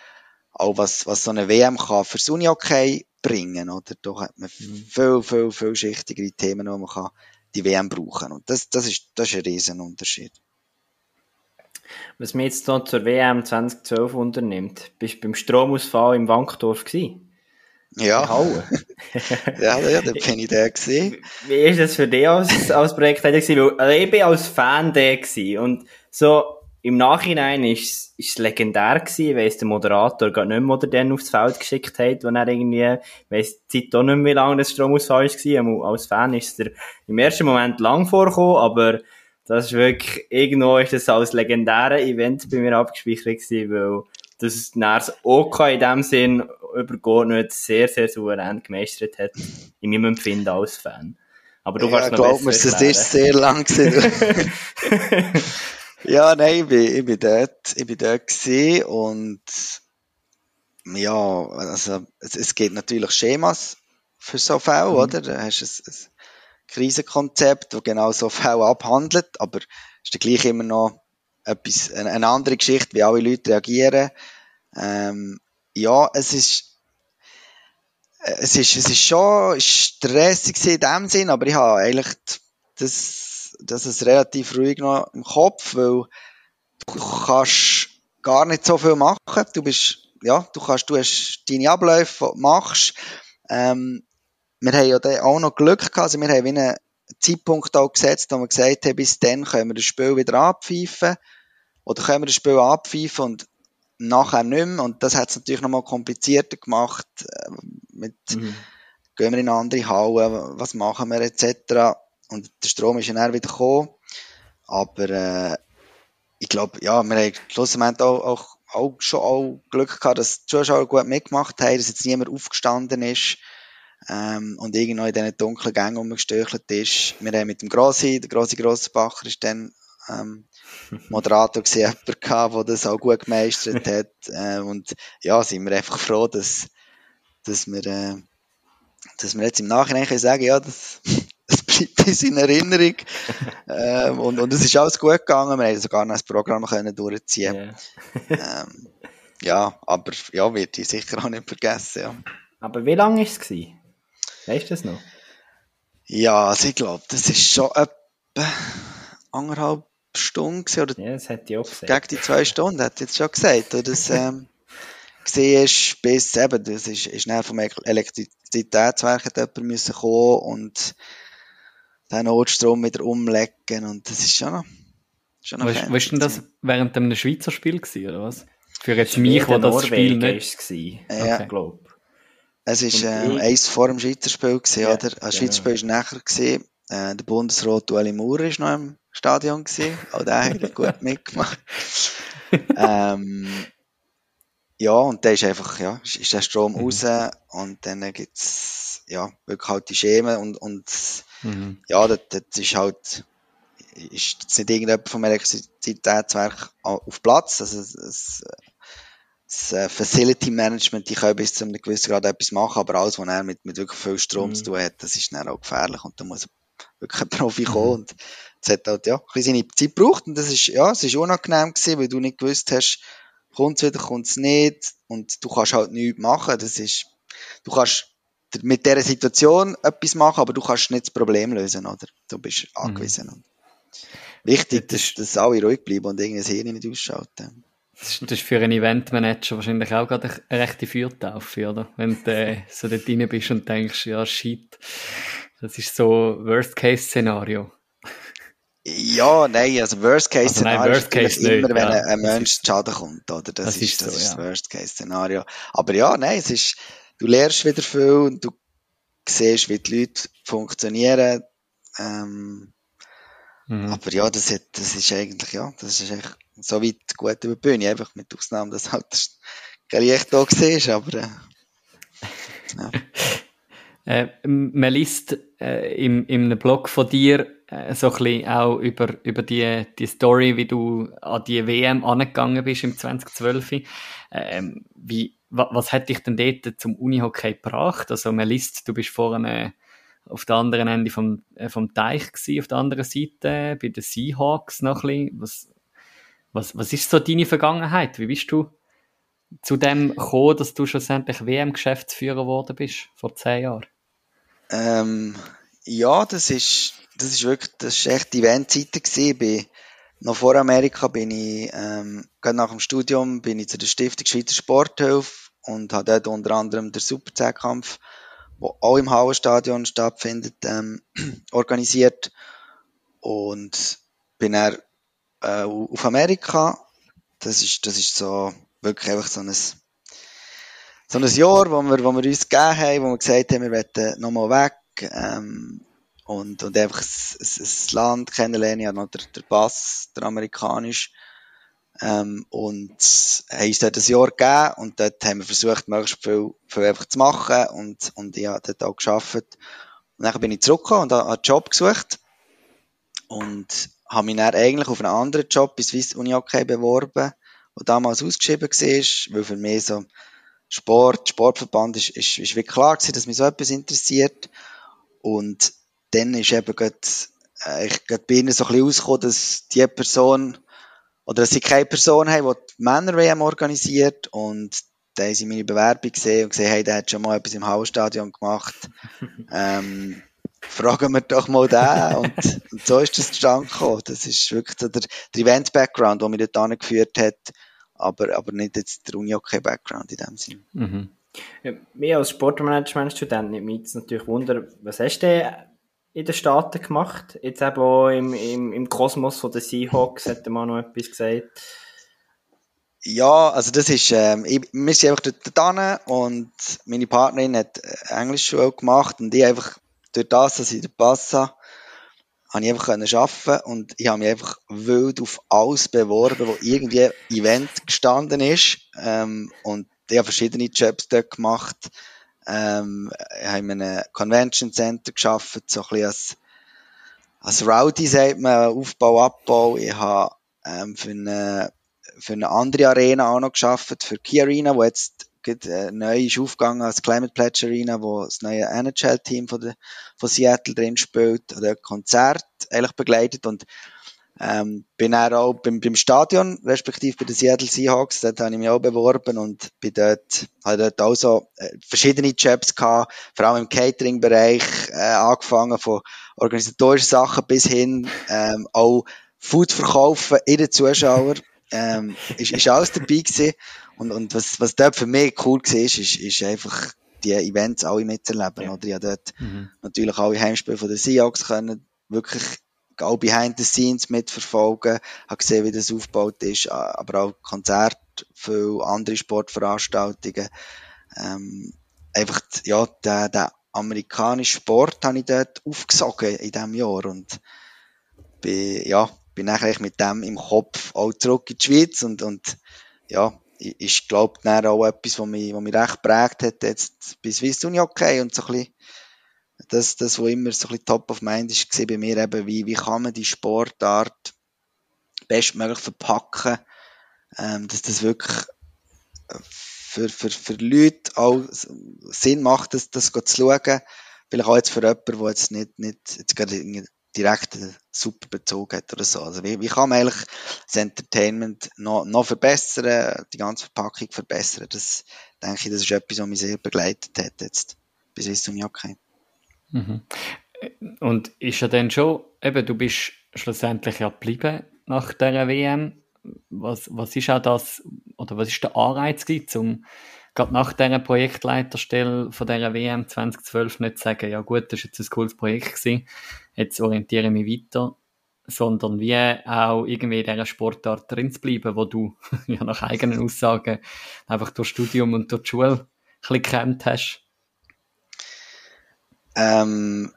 auch was, was so eine WM kann fürs Uni okay bringen, oder? Da hat man mhm. viel, viel, viel schichtigere Themen, wo man kann die WM brauchen und das, das ist, das ist ein riesen Unterschied. Was mir jetzt noch zur WM 2012 unternimmt, bist du beim Stromausfall im Wankdorf gewesen? Ja. Ja, ja, da bin ich der gewesen. Wie ist das für dich als, als Projektleiter gewesen? also ich bin als Fan der gewesen und so im Nachhinein ist es legendär gewesen. Ich weiss, der Moderator gar nicht mehr, oder den aufs Feld geschickt hat, wo er irgendwie, weiss die Zeit auch nicht mehr, wie lange das Stromausfall war. Als Fan ist er im ersten Moment lang vorgekommen, aber das ist wirklich, irgendwo ist das als legendäre Event bei mir abgespeichert gewesen, weil das das OK in dem Sinn übergeordnet sehr, sehr souverän gemeistert hat, in meinem Empfinden als Fan. Aber du ja, kannst noch glaub mir, es ist sehr lang gewesen. ja, nein, ich bin, ich bin dort, ich bin dort gewesen und ja, also es, es gibt natürlich Schemas für so Fälle, mhm. oder? Da hast du ein, ein Krisenkonzept, das genau so Fälle abhandelt, aber es ist gleich immer noch etwas, eine, andere Geschichte, wie alle Leute reagieren. Ähm, ja, es ist es ist, es ist schon stressig in dem Sinn, aber ich habe eigentlich das, das ist relativ ruhig noch im Kopf, weil du kannst gar nicht so viel machen. Du bist, ja, du kannst, du hast deine Abläufe, die du machst. Ähm, wir haben ja auch noch Glück gehabt, also wir haben einen Zeitpunkt auch gesetzt, wo wir gesagt haben, bis dann können wir das Spiel wieder abpfeifen. Oder können wir das Spiel abpfeifen und nachher nicht mehr. Und das hat es natürlich nochmal komplizierter gemacht. Äh, mit, mhm. Gehen wir in eine andere Halle, was machen wir, etc. Und der Strom ist ja dann wieder gekommen. Aber äh, ich glaube, ja, wir haben schlussendlich auch, auch, auch schon auch Glück gehabt, dass die Zuschauer gut mitgemacht haben, dass jetzt niemand aufgestanden ist ähm, und irgendwo in diesen dunklen Gängen umgestöchelt ist. Wir haben mit dem Grossi, der Grossi Grossbacher ist dann ähm, Moderator gesehen, jemand der das auch gut gemeistert hat. Äh, und ja, sind wir einfach froh, dass, dass wir, äh, dass wir jetzt im Nachhinein können sagen, ja, das, das bleibt uns in Erinnerung. ähm, und, und es ist alles gut gegangen. Wir haben sogar noch ein Programm können durchziehen. Yeah. ähm, ja, aber ja, wird ich sicher auch nicht vergessen. Ja. Aber wie lange war es? Gewesen? Weißt du das noch? Ja, also ich glaube, das ist schon etwa anderthalb Stunden oder ja, das hätte ich auch gesagt. gegen die zwei Stunden, hat jetzt schon gesagt. Oder das ähm, gesehen ist, bis eben, das ist, ist schnell vom Elektrizitätswerk jemand müssen kommen und den Notstrom wieder umlegen und das ist schon noch, schon noch weißt, weißt du das während einem Schweizer Spiel gewesen, oder was? Für jetzt mich, wo das Spiel nicht... Ja, okay. glaube Es war äh, eins vor dem Schweizer Spiel, gewesen, ja, oder? Das Schweizer Spiel war nachher. Gewesen. Äh, der Bundesrat Ueli Maurer war noch im Stadion gewesen. Auch der hat gut mitgemacht. ähm, ja, und dann ist einfach, ja, ist der Strom mhm. raus und dann gibt's, ja, wirklich halt die Schemen und, und, mhm. ja, das, das ist halt, ist jetzt nicht irgendjemand vom Elektrizitätswerk auf Platz, also, das, das äh, Facility Management, die können bis zu einem gewissen Grad etwas machen, aber alles, was er mit, mit wirklich viel Strom mhm. zu tun hat, das ist dann auch gefährlich und da muss wirklich Profi kommen und es hat halt, ja, ein bisschen seine Zeit gebraucht und das ist, ja, es ist unangenehm gewesen, weil du nicht gewusst hast, kommt es wieder, kommt es nicht und du kannst halt nichts machen, das ist, du kannst mit dieser Situation etwas machen, aber du kannst nicht das Problem lösen, oder? Du bist mhm. angewiesen. Mhm. Wichtig, das dass, dass alle ruhig bleiben und irgendein Hirn nicht ausschalten. Das ist für einen Eventmanager wahrscheinlich auch gerade eine rechte Fürtaufe, oder? Wenn du äh, so dort rein bist und denkst, ja, shit, das ist so Worst-Case-Szenario. Ja, nein, also Worst-Case-Szenario also ist nicht, immer, wenn ja, ein Mensch zu Schaden kommt, oder? Das, das ist, ist, das, so, ist ja. das Worst-Case-Szenario. Aber ja, nein, es ist, du lernst wieder viel und du siehst, wie die Leute funktionieren. Ähm, mhm. Aber ja, das, hat, das ist eigentlich, ja, das ist eigentlich so weit gut über die Bühne, einfach mit Ausnahme, dass halt kein Licht da war, aber äh, ja. Äh, man liest äh, im, im Blog von dir äh, so ein auch über, über die, die Story, wie du an die WM angegangen bist im 2012. Ähm, wie, wa, was hat dich denn dort zum Unihockey gebracht? Also man liest, du bist vorne auf der anderen Ende vom, äh, vom Teich gewesen, auf der anderen Seite, bei den Seahawks noch ein. Was, was, was ist so deine Vergangenheit? Wie bist du zu dem gekommen, dass du schlussendlich WM-Geschäftsführer geworden bist, vor zehn Jahren? Ähm, ja, das ist, das ist wirklich, das ist echt die Eventzeiten gewesen. Noch vor Amerika bin ich, ähm, nach dem Studium bin ich zu der Stiftung Schweizer Sporthilfe und habe dort unter anderem den Superzehnkampf, der auch im Hallenstadion stattfindet, ähm, organisiert und bin dann äh, auf Amerika. Das ist, das ist so wirklich einfach so ein so ein Jahr, wo wir, wo wir uns gegeben haben, wo wir gesagt haben, wir wollen nochmal weg, ähm, und, und einfach ein, ein, ein Land kennenlernen, ja noch der, der Bass, der amerikanisch, ähm, und haben uns dort ein Jahr gegeben und dort haben wir versucht, möglichst viel, viel einfach zu machen und, und ich habe dort auch geschafft. Und dann bin ich zurückgekommen und habe einen Job gesucht. Und habe mich dann eigentlich auf einen anderen Job bei Swiss Uni Hockey beworben, der damals ausgeschrieben war, weil für mich so Sport, Sportverband ist, ist, ist wirklich klar gewesen, dass mich so etwas interessiert und dann ist eben gerade, äh, ich gerade bei ihnen so ein bisschen rausgekommen, dass die Person oder dass sie keine Person haben, die die Männer-WM organisiert und da haben sie meine Bewerbung gesehen und gesehen, hey, der hat schon mal etwas im Hausstadion gemacht. ähm, fragen wir doch mal den. Und, und so ist das zustande gekommen. Das ist wirklich der, der Event-Background, der mich dort angeführt hat, aber, aber nicht jetzt der Uni-Hockey-Background in dem Sinn. Mhm. Ja, mir als Sportmanagement-Student nimmt mich jetzt natürlich Wunder, was hast du in den Staaten gemacht. Jetzt eben auch im, im, im Kosmos von den Seahawks hat der Mann noch etwas gesagt. Ja, also das ist, ähm, ich, wir sind einfach dort hin und meine Partnerin hat Englischschule gemacht und ich einfach, durch das, dass ich den Pass habe, habe ich einfach arbeiten und ich habe mich einfach wild auf alles beworben, wo irgendwie Event gestanden ist ähm, und ich habe verschiedene Jobs dort gemacht ähm, ich habe in einem Convention Center geschafft, so ein bisschen als, als Rowdy sagt man, Aufbau, Abbau. Ich habe ähm, für, eine, für eine andere Arena auch noch geschafft, für Key Arena, wo jetzt äh, neu ist aufgegangen als Climate Pledge Arena, wo das neue NHL-Team von, von Seattle drin spielt, oder Konzert eigentlich begleitet und ähm, bin auch beim, beim Stadion, respektive bei den Seattle Seahawks, dort habe ich mich auch beworben und bin dort, habe dort auch so äh, verschiedene Jobs gehabt, vor allem im Catering-Bereich, äh, angefangen von organisatorischen Sachen bis hin, ähm, auch Food verkaufen in den Zuschauern, ähm, ist, ist alles dabei gewesen. Und, und was, was dort für mich cool war, ist, ist, einfach die Events alle mitzuerleben, ja. oder? Ich habe dort mhm. natürlich alle Heimspiele von den Seahawks können wirklich auch behind the scenes mitverfolgen, habe gesehen, wie das aufgebaut ist, aber auch Konzerte, viele andere Sportveranstaltungen. Ähm, einfach, ja, der, der amerikanische Sport habe ich dort aufgesogen in diesem Jahr und bin, ja, bin eigentlich mit dem im Kopf auch zurück in die Schweiz und, und ja, ist, glaube ich, auch etwas, was mich, was mich recht prägt hat, jetzt bis Swiss Uni okay und so ein bisschen das, das, was immer so ein bisschen top of mind ist, bei mir eben, wie, wie kann man die Sportart bestmöglich verpacken, ähm, dass das wirklich für, für, für Leute auch Sinn macht, das, das zu schauen. Vielleicht auch jetzt für jemanden, der jetzt nicht, nicht jetzt gerade direkt super Bezug hat oder so. Also wie, wie kann man eigentlich das Entertainment noch, noch verbessern, die ganze Verpackung verbessern? Das denke ich, das ist etwas, was mich sehr begleitet hat jetzt bis jetzt zum Jacke. Mhm. Und ist ja dann schon, eben, du bist schlussendlich ja geblieben nach der WM. Was, was ist auch das, oder was ist der Anreiz um gerade nach dieser Projektleiterstelle von dieser WM 2012 nicht sagen, ja gut, das ist jetzt ein cooles Projekt gewesen, jetzt orientiere ich mich weiter, sondern wie auch irgendwie in dieser Sportart drin zu bleiben, wo du ja nach eigenen Aussagen einfach durch Studium und durch die Schule ein bisschen gekämmt hast. Ähm,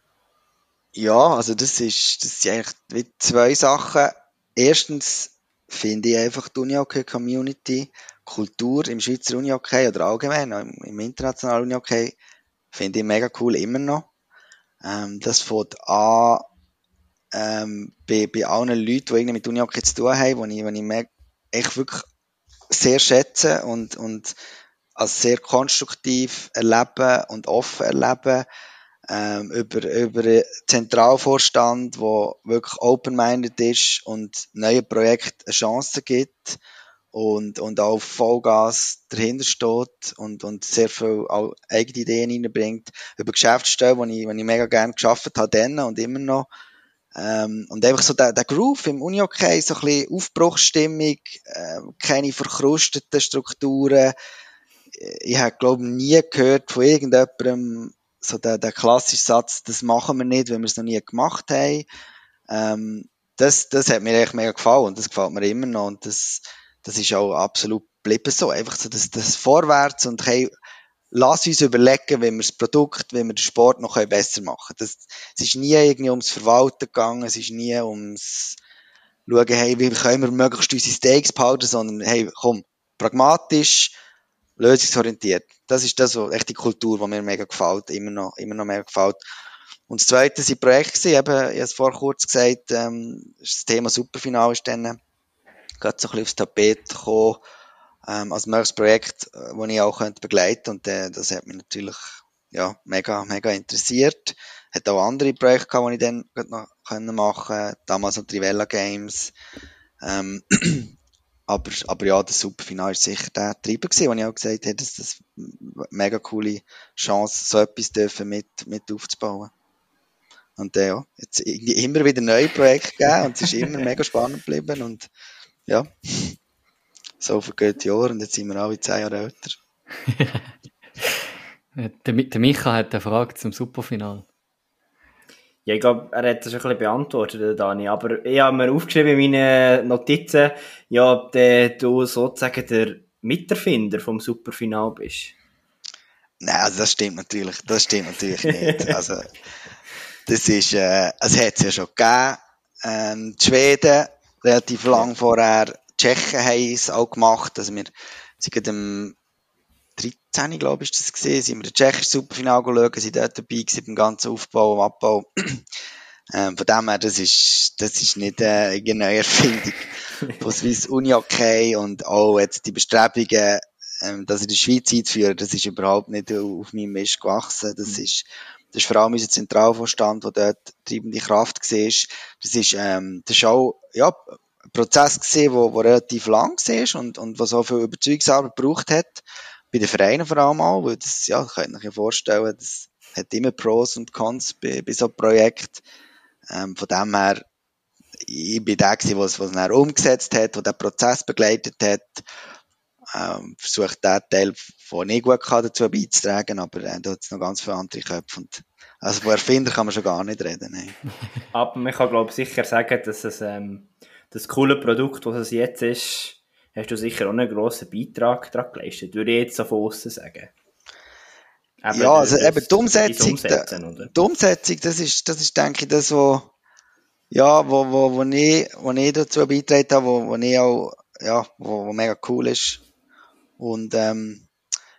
ja, also das ist, das sind eigentlich zwei Sachen. Erstens finde ich einfach die Unihockey Community, Kultur im Schweizer Unihockey oder allgemein im, im internationalen Unihockey finde ich mega cool immer noch. Ähm, das fängt an ähm, bei, bei allen Leuten, die irgendwie mit Unihockey zu tun haben, die ich, die ich echt wirklich sehr schätze und, und als sehr konstruktiv erleben und offen erleben ähm, über, über einen Zentralvorstand, der wirklich open-minded ist und neue Projekten eine Chance gibt und, und auch Vollgas dahinter steht und, und sehr viel eigene Ideen reinbringt, über Geschäftsstellen, wo ich, wo ich mega gerne geschafft habe, dann und immer noch. Ähm, und einfach so der, der Groove im Uni-Okay, so ein bisschen Aufbruchsstimmung, äh, keine verkrusteten Strukturen, ich habe, glaube nie gehört von irgendjemandem, so der, der klassische Satz, das machen wir nicht, wenn wir es noch nie gemacht haben. Ähm, das, das hat mir echt mega gefallen und das gefällt mir immer noch und das, das ist auch absolut geblieben so. Einfach so das, das Vorwärts und hey, lass uns überlegen, wie wir das Produkt, wie wir den Sport noch besser machen können. Das, es ist nie irgendwie ums Verwalten gegangen, es ist nie ums schauen, hey, wie können wir möglichst unsere Steaks behalten, sondern hey, komm, pragmatisch, lösungsorientiert. Das ist das, echt die Kultur, die mir mega gefällt, immer noch, immer noch mega gefällt. Und das zweite sind Projekte, eben, ich habe es vorher kurz gesagt, ähm, das Thema Superfinale ist dann gerade so ein bisschen aufs Tapet gekommen, ähm, als mögliches Projekt, das äh, ich auch könnte begleiten und äh, das hat mich natürlich ja, mega, mega interessiert. Hat auch andere Projekte gehabt, die ich dann noch machen damals noch Trivella Games. Ähm, aber, aber ja, das Superfinale ist sicher der Treiber gewesen, wo ich auch gesagt habe, dass das eine mega coole Chance, so etwas dürfen mit, mit aufzubauen. Und äh, ja, jetzt immer wieder neue Projekte gegeben und es ist immer mega spannend geblieben und ja, so vergeht die Jahre und jetzt sind wir alle zehn Jahre älter. der, der Micha hat eine Frage zum Superfinal. Ja, ich glaube, er hat das ein bisschen beantwortet, Dani. Aber ich habe mir aufgeschrieben in meinen Notizen, ja, ob du sozusagen der Miterfinder vom Superfinal bist. Nein, also das stimmt natürlich, das stimmt natürlich nicht. Also, das ist, äh, es hat es ja schon gegeben. Ähm, die Schweden, relativ lang vorher, die Tschechen haben es auch gemacht. Also wir sind im 13, glaube ich, das gesehen, sind wir das tschechische Superfinale geschaut, sind dort dabei gewesen, beim ganzen Aufbau und Abbau. Ähm, von dem her, das ist, das ist nicht äh, eine neue Erfindung von Swiss Uni okay und auch jetzt die Bestrebungen, ähm, das in der Schweiz einzuführen, das ist überhaupt nicht auf meinem Mist gewachsen. Das mhm. ist, das ist vor allem unser Zentralvorstand, der dort treibende Kraft war. Das ist, ähm, das ist auch, ja, ein Prozess gesehen, wo, wo relativ lang war und, und was auch viel Überzeugungsarbeit gebraucht hat bei den Vereinen vor allem auch, weil das, ja, könnt ihr euch vorstellen, das hat immer Pros und Cons bei, bei so einem Projekt. Ähm, von dem her, ich bin der gewesen, was, was er umgesetzt hat, der den Prozess begleitet hat, ähm, versucht den Teil, den ich gut kann, dazu beizutragen, aber äh, da hat es noch ganz viele andere Köpfe und also von Erfinder kann man schon gar nicht reden. Nein. Aber man kann glaube ich sicher sagen, dass es ähm, das coole Produkt, was es jetzt ist, hast du sicher auch einen grossen Beitrag daran geleistet, würde ich jetzt so von außen sagen. Eben, ja, also das, eben die Umsetzung, die Umsetzung, das ist, das ist, denke ich, das, wo, ja, wo, wo, wo ich, wo ich dazu beigetragen habe, wo, wo ich auch, ja, wo, wo mega cool ist. Und, ähm,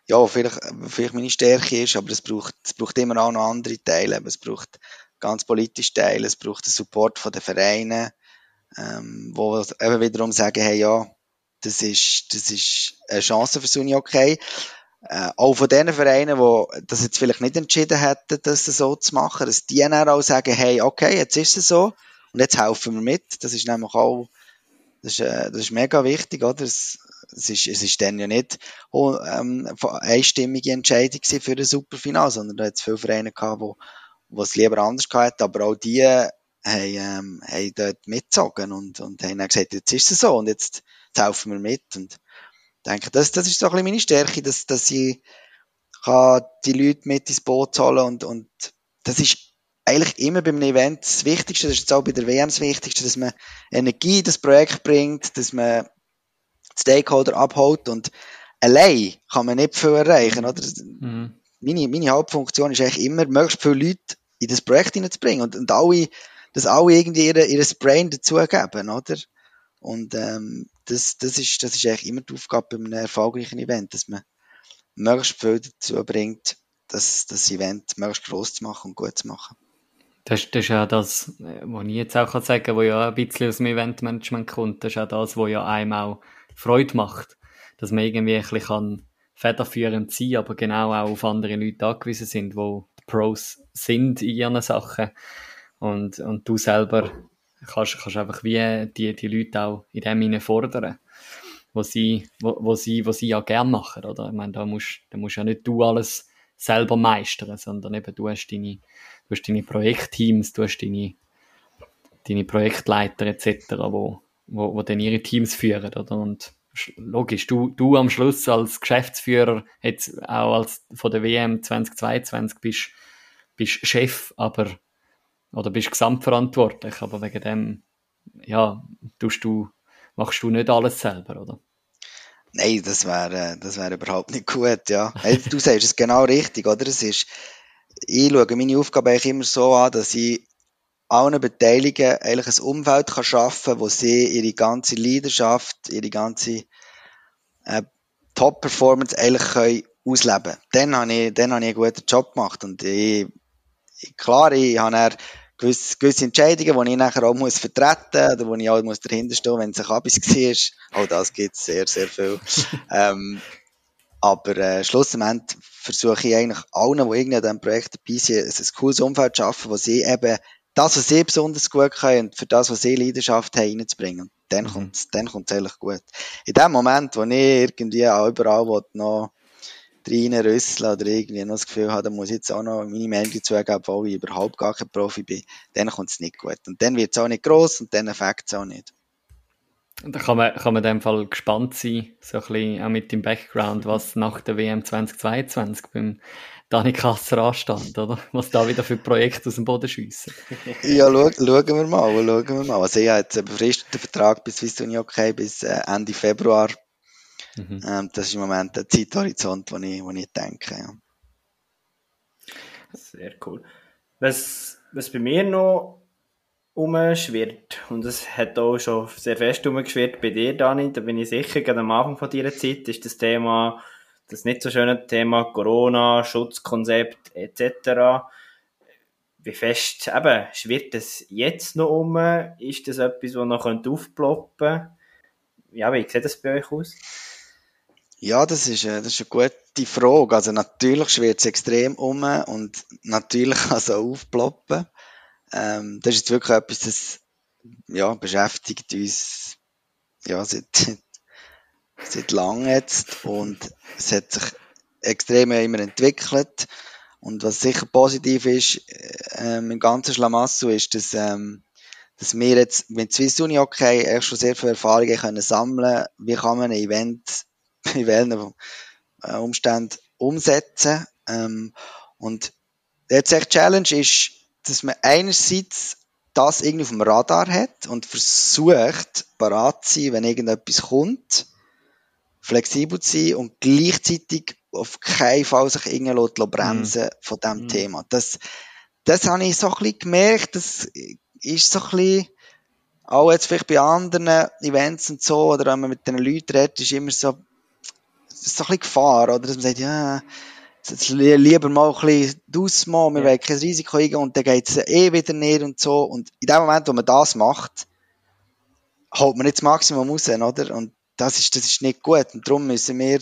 ja, vielleicht, vielleicht meine Stärke ist, aber es braucht, es braucht immer auch noch andere Teile. Es braucht ganz politische Teile, es braucht den Support von den Vereinen, ähm, wo eben wiederum sagen, hey, ja, das ist, das ist eine Chance für Sunny okay. Äh, auch von den Vereinen, die das jetzt vielleicht nicht entschieden hätten, das so zu machen, dass die dann auch sagen, hey, okay, jetzt ist es so und jetzt helfen wir mit. Das ist nämlich auch, das ist, äh, das ist mega wichtig, oder? Es, es ist, es ist dann ja nicht oh, ähm, einstimmige Entscheidung für ein Superfinal, sondern da hat es viele Vereine gehabt, wo, wo es lieber anders gehabt aber auch die haben, ähm, haben dort mitgezogen und, und haben dann gesagt, jetzt ist es so und jetzt, helfen wir mit. Und denke, das, das ist so ein bisschen meine Stärke, dass, dass ich kann die Leute mit ins Boot holen und, und das ist eigentlich immer bei einem Event das Wichtigste, das ist jetzt auch bei der WM das Wichtigste, dass man Energie in das Projekt bringt, dass man Stakeholder abholt und allein kann man nicht viel erreichen, oder? Mhm. Meine, meine Hauptfunktion ist eigentlich immer, möglichst viele Leute in das Projekt hineinzubringen und, und alle, dass alle irgendwie ihr, ihr Brain dazugeben, oder? Und ähm, das, das, ist, das ist eigentlich immer die Aufgabe bei einem erfolgreichen Event, dass man möglichst viel dazu bringt, das, das Event möglichst groß zu machen und gut zu machen. Das, das ist ja das, was ich jetzt auch sagen kann, was ja ein bisschen aus dem Eventmanagement kommt. Das ist ja das, was ja einem auch Freude macht. Dass man irgendwie ein bisschen federführend sein kann, aber genau auch auf andere Leute angewiesen sind, die Pros sind in ihren Sachen. Und, und du selber kannst, kannst einfach wie die, die Leute auch in dem Sinne fordern, was sie, wo, wo sie, was sie ja gern machen, oder? Ich meine, da musst, da musst ja nicht du alles selber meistern, sondern eben du hast deine, du hast deine Projektteams, du hast deine, deine Projektleiter etc., wo, wo, wo dann ihre Teams führen, oder? Und logisch, du, du am Schluss als Geschäftsführer, jetzt auch als von der WM 2022 bist, bist Chef, aber oder bist gesamtverantwortlich, aber wegen dem, ja, tust du, machst du nicht alles selber, oder? Nein, das wäre, das wäre überhaupt nicht gut, ja. Du sagst es genau richtig, oder? Es ist, ich schaue meine Aufgabe eigentlich immer so an, dass ich allen Beteiligten eigentlich ein Umfeld kann schaffen, wo sie ihre ganze Leidenschaft, ihre ganze äh, Top-Performance eigentlich können ausleben. Dann habe ich, dann ich einen guten Job gemacht und ich, klar, ich habe gewisse, gewisse Entscheidungen, die ich nachher auch muss vertreten oder wo ich auch muss dahinter stehen, wenn es ein Kabis war. Auch das gibt es sehr, sehr viel. ähm, aber äh, schlussendlich versuche ich eigentlich allen, die irgendwie an diesem Projekt dabei sind, ein, ein cooles Umfeld zu schaffen, wo sie eben das, was sie besonders gut können und für das, was sie Leidenschaft haben, reinzubringen. Dann mhm. kommt es dann kommt's eigentlich gut. In dem Moment, wo ich irgendwie auch überall noch reinrüsseln oder irgendwie noch das Gefühl habe, da muss ich jetzt auch noch meine Meinung dazugeben, obwohl ich überhaupt gar kein Profi bin, dann kommt es nicht gut. Und dann wird es auch nicht gross und dann effekt es auch nicht. Da kann man, kann man in dem Fall gespannt sein, so ein bisschen auch mit dem Background, was nach der WM 2022 beim Dani Kasser anstand, oder? Was da wieder für Projekte aus dem Boden schiessen. ja, schau, schauen wir mal, schauen wir mal. Also ich habe jetzt einen befristeten Vertrag bis Swiss Uni okay, bis äh, Ende Februar. Mhm. Ähm, das ist im Moment der Zeithorizont, wo ich, wo ich denke. Ja. Sehr cool. Was, was bei mir noch umschwirrt, und das hat auch schon sehr fest umgeschwirrt bei dir, Dani, da bin ich sicher, gerade am Anfang von deiner Zeit, ist das Thema, das nicht so schöne Thema Corona, Schutzkonzept etc. Wie fest eben, schwirrt das jetzt noch um? Ist das etwas, das noch aufploppen könnte? Ja, wie sieht das bei euch aus? Ja, das ist, eine, das ist eine gute Frage. Also natürlich schwirrt es extrem um und natürlich kann es auch aufploppen. Ähm, das ist jetzt wirklich etwas, das ja, beschäftigt uns ja, seit, seit langem jetzt und es hat sich extrem immer entwickelt. Und was sicher positiv ist ähm, im ganzen Schlamassel ist, dass, ähm, dass wir jetzt mit Swiss Uni okay schon sehr viele Erfahrungen können sammeln Wie kann man ein Event in welchen äh, Umständen umsetzen. Ähm, und jetzt echt Challenge ist, dass man einerseits das irgendwie auf dem Radar hat und versucht, parat zu sein, wenn irgendetwas kommt, flexibel zu sein und gleichzeitig auf keinen Fall sich irgendwie bremsen mm. von diesem mm. Thema. Das, das habe ich so ein bisschen gemerkt, das ist so ein bisschen, auch jetzt vielleicht bei anderen Events und so, oder wenn man mit den Leuten redet, ist immer so, ist so ein bisschen Gefahr, oder? Dass man sagt, ja, jetzt lieber mal ein bisschen ausmachen, wir ja. wollen kein Risiko eingehen und dann geht es eh wieder näher und so. Und in dem Moment, wo man das macht, holt man nicht das Maximum raus, oder? Und das ist, das ist nicht gut. Und darum müssen wir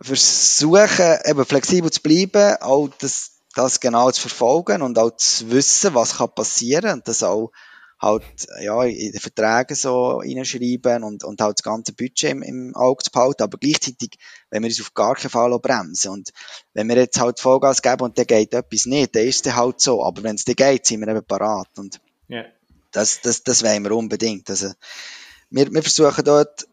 versuchen, eben flexibel zu bleiben, auch das, das genau zu verfolgen und auch zu wissen, was kann passieren und das auch halt ja, in den Verträgen so reinschreiben und, und halt das ganze Budget im, im Auge zu behalten, aber gleichzeitig, wenn wir uns auf gar keinen Fall bremsen und wenn wir jetzt halt Vollgas geben und dann geht etwas nicht, dann ist es halt so, aber wenn es dann geht, sind wir eben parat und yeah. das, das, das wollen wir unbedingt. Also, wir, wir versuchen dort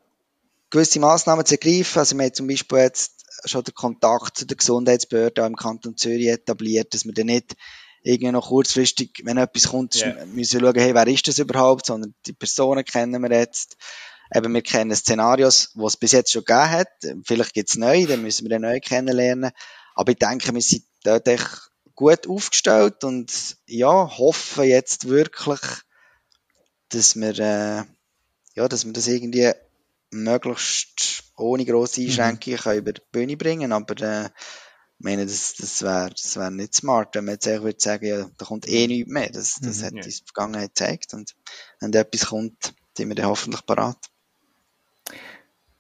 gewisse Massnahmen zu ergreifen, also wir haben zum Beispiel jetzt schon den Kontakt zu der Gesundheitsbehörde im Kanton Zürich etabliert, dass wir dann nicht irgendwie noch kurzfristig, wenn etwas kommt, yeah. müssen wir schauen, hey, wer ist das überhaupt, sondern die Personen kennen wir jetzt. Eben, wir kennen Szenarios, die es bis jetzt schon gegeben hat. Vielleicht gibt es neue, dann müssen wir den neu kennenlernen. Aber ich denke, wir sind dort echt gut aufgestellt und ja, hoffen jetzt wirklich, dass wir, äh, ja, dass wir das irgendwie möglichst ohne grosse mhm. Einschränkungen mhm. über die Bühne bringen. Aber äh, ich meine, das, das wäre das wär nicht smart, wenn man jetzt würde sagen, ja, da kommt eh nichts mehr. Das, das mhm, hat ja. die Vergangenheit gezeigt. Und wenn da etwas kommt, sind wir dann hoffentlich parat.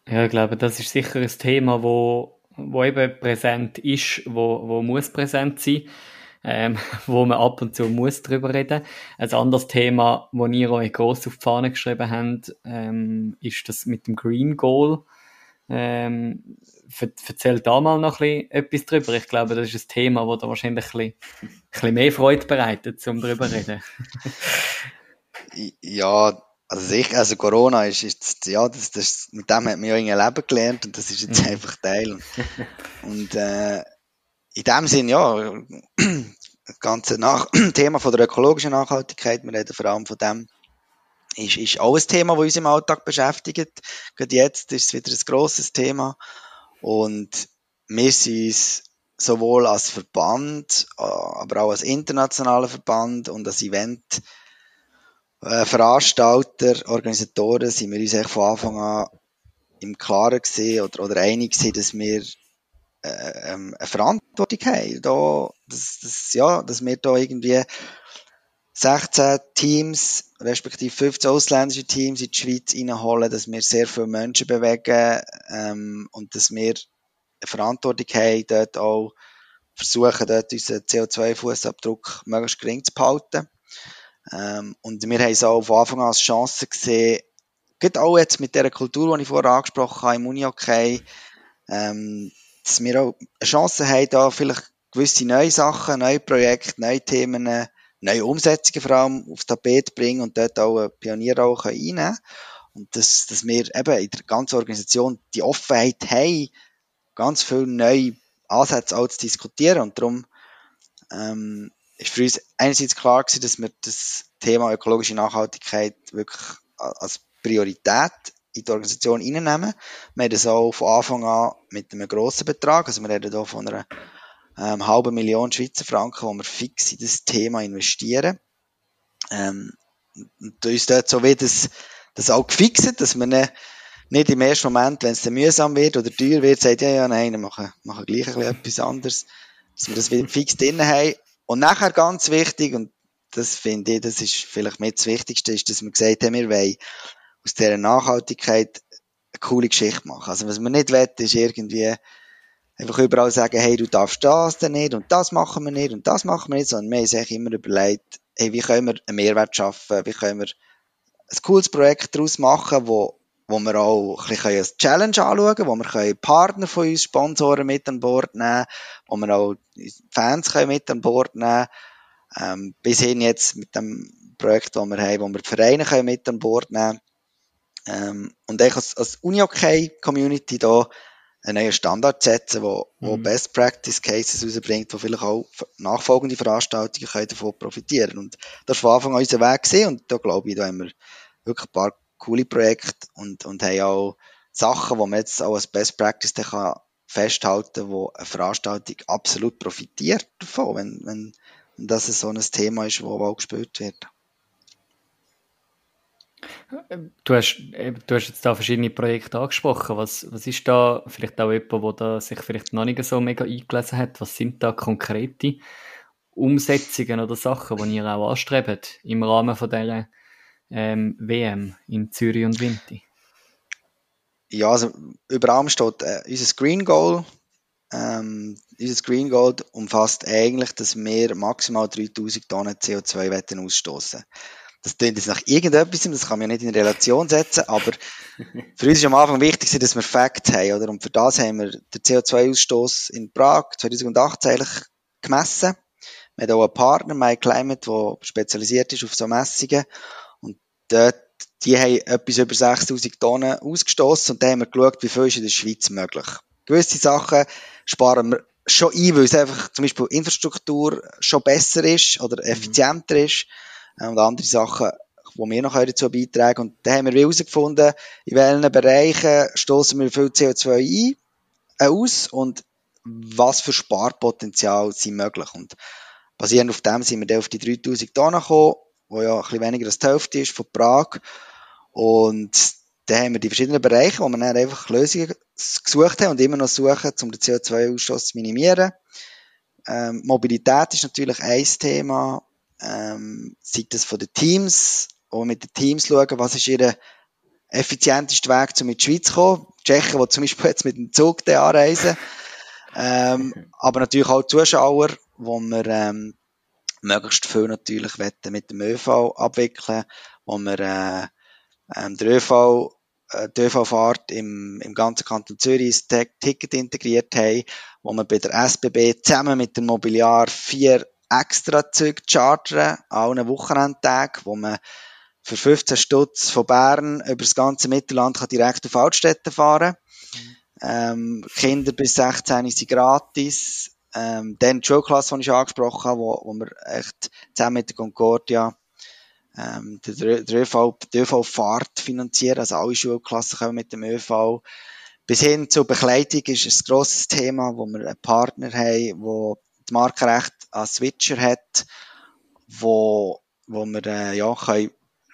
Ja, ich glaube, das ist sicher ein Thema, wo, wo eben präsent ist, wo, wo muss präsent sein, ähm, wo man ab und zu muss drüber reden. Ein anderes Thema, wo ihr euch gross auf die Fahne geschrieben habt, ähm, ist das mit dem Green Goal. Ähm, erzähl da mal noch ein bisschen etwas drüber. Ich glaube, das ist ein Thema, das da wahrscheinlich ein bisschen, ein bisschen mehr Freude bereitet, um darüber zu reden. ja, Also sicher, also Corona ist jetzt, ja, das, das, mit dem hat man ja irgendwie Leben gelernt und das ist jetzt mhm. einfach Teil. Und, und äh, in dem Sinn, ja, das ganze Nach Thema von der ökologischen Nachhaltigkeit, wir reden vor allem von dem, ist, ist auch ein Thema, das uns im Alltag beschäftigt. Gerade jetzt ist es wieder ein grosses Thema. Und wir sind uns sowohl als Verband, äh, aber auch als internationaler Verband und als Event äh, Veranstalter, Organisatoren sind wir uns eigentlich von Anfang an im Klaren gesehen oder, oder einig gewesen, dass wir äh, ähm, eine Verantwortung haben. Da, dass, dass, ja, dass wir da irgendwie 16 Teams, respektive 15 ausländische Teams in die Schweiz reinholen, dass wir sehr viele Menschen bewegen ähm, und dass wir eine Verantwortung haben, dort auch versuchen, dort unseren CO2-Fußabdruck möglichst gering zu behalten. Ähm, und wir haben es auch von Anfang an als Chance gesehen, gerade auch jetzt mit der Kultur, die ich vorher angesprochen habe, im Unihockey, ähm, dass wir auch eine Chance haben, da vielleicht gewisse neue Sachen, neue Projekte, neue Themen, neue Umsetzungen vor allem aufs Tapet bringen und dort auch eine Pionierrolle einnehmen können. Und dass, dass wir eben in der ganzen Organisation die Offenheit haben, ganz viele neue Ansätze auch zu diskutieren. Und darum ähm, ist für uns einerseits klar gewesen, dass wir das Thema ökologische Nachhaltigkeit wirklich als Priorität in die Organisation reinnehmen. Wir haben das auch von Anfang an mit einem grossen Betrag, also wir reden hier von einer ähm, halben Million Schweizer Franken, wo wir fix in das Thema investieren. Ähm, und uns dort so wie das, das auch gefixt, dass man nicht, nicht im ersten Moment, wenn es dann mühsam wird oder teuer wird, sagt, ja, ja, nein, wir machen, machen gleich ein bisschen etwas anderes, dass wir das wieder fix drin haben. Und nachher ganz wichtig, und das finde ich, das ist vielleicht mit das Wichtigste, ist, dass wir gesagt haben, wir wollen aus dieser Nachhaltigkeit eine coole Geschichte machen. Also was man nicht will, ist irgendwie einfach überall sagen, hey, du darfst das denn nicht und das machen wir nicht und das machen wir nicht, sondern wir haben sich immer überlegt, hey, wie können wir einen Mehrwert schaffen, wie können wir ein cooles Projekt daraus machen, wo, wo wir auch ein bisschen als Challenge anschauen können, wo wir können Partner von uns, Sponsoren mit an Bord nehmen, wo wir auch Fans können mit an Bord nehmen ähm, bis hin jetzt mit dem Projekt, das wir haben, wo wir die Vereine können mit an Bord nehmen. Ähm, und ich als, als Uni-Hockey-Community da einen neuen Standard setzen, wo, wo mhm. Best Practice Cases rausbringt, wo vielleicht auch nachfolgende Veranstaltungen können davon profitieren. Und das war von Anfang an unser Weg gesehen und da glaube ich, da haben wir wirklich ein paar coole Projekte und, und haben auch Sachen, wo man jetzt auch als Best Practice kann festhalten, wo eine Veranstaltung absolut profitiert davon, wenn, wenn, wenn das so ein Thema ist, wo auch gespielt wird. Du hast, du hast jetzt da verschiedene Projekte angesprochen. Was, was ist da vielleicht auch jemand, der sich vielleicht noch nicht so mega eingelesen hat? Was sind da konkrete Umsetzungen oder Sachen, die ihr auch anstrebt im Rahmen von dieser ähm, WM in Zürich und Winti? Ja, also über allem steht äh, unser Green Goal. Ähm, unser Green Goal umfasst eigentlich, dass wir maximal 3000 Tonnen CO2 ausstoßen das klingt jetzt nach irgendetwas, das kann man ja nicht in Relation setzen, aber für uns ist am Anfang wichtig, dass wir Facts haben, oder? Und für das haben wir den CO2-Ausstoß in Prag 2018 eigentlich gemessen. Wir haben auch einen Partner, MyClimate, der spezialisiert ist auf so Messungen. Und dort, die haben etwas über 6000 Tonnen ausgestoßen und da haben wir geschaut, wie viel ist in der Schweiz möglich. Gewisse Sachen sparen wir schon ein, weil es einfach zum Beispiel Infrastruktur schon besser ist oder effizienter ist äh, und andere Sachen, die wir noch dazu beitragen Und da haben wir herausgefunden, in welchen Bereichen stoßen wir viel CO2 ein, äh, aus und was für Sparpotenzial sind möglich. Und basierend auf dem sind wir dann auf die 3000 Tonnen gekommen, wo ja ein bisschen weniger als die Hälfte ist von Prag. Und da haben wir die verschiedenen Bereiche, wo wir dann einfach Lösungen gesucht haben und immer noch suchen, um den CO2-Ausstoß zu minimieren. Ähm, Mobilität ist natürlich ein Thema ähm, sei das von den Teams, auch mit den Teams schauen, was ist ihr effizienteste Weg, um in die Schweiz zu kommen. Die Tschechen, die zum Beispiel jetzt mit dem Zug anreisen. Ähm, aber natürlich auch Zuschauer, wo wir ähm, möglichst viel natürlich mit dem ÖV abwickeln, wo wir äh, ähm, der ÖV, äh, die ÖV-Fahrt im, im ganzen Kanton Zürich das Ticket integriert haben, wo wir bei der SBB zusammen mit dem Mobiliar vier extra Züge chartern, an allen Wochenendtagen, wo man für 15 Stutz von Bern über das ganze Mittelland kann direkt auf Altstädte fahren. Ähm, Kinder bis 16 sind gratis. Ähm, dann die Schulklasse, die ich angesprochen habe, wo, wo wir echt zusammen mit der Concordia ähm, der, der ÖV, die ÖV-Fahrt finanzieren, also alle Schulklassen kommen mit dem ÖV. Bis hin zur Bekleidung ist ein grosses Thema, wo wir einen Partner haben, wo das Markenrecht an Switcher hat, wo, wo wir äh, ja, können,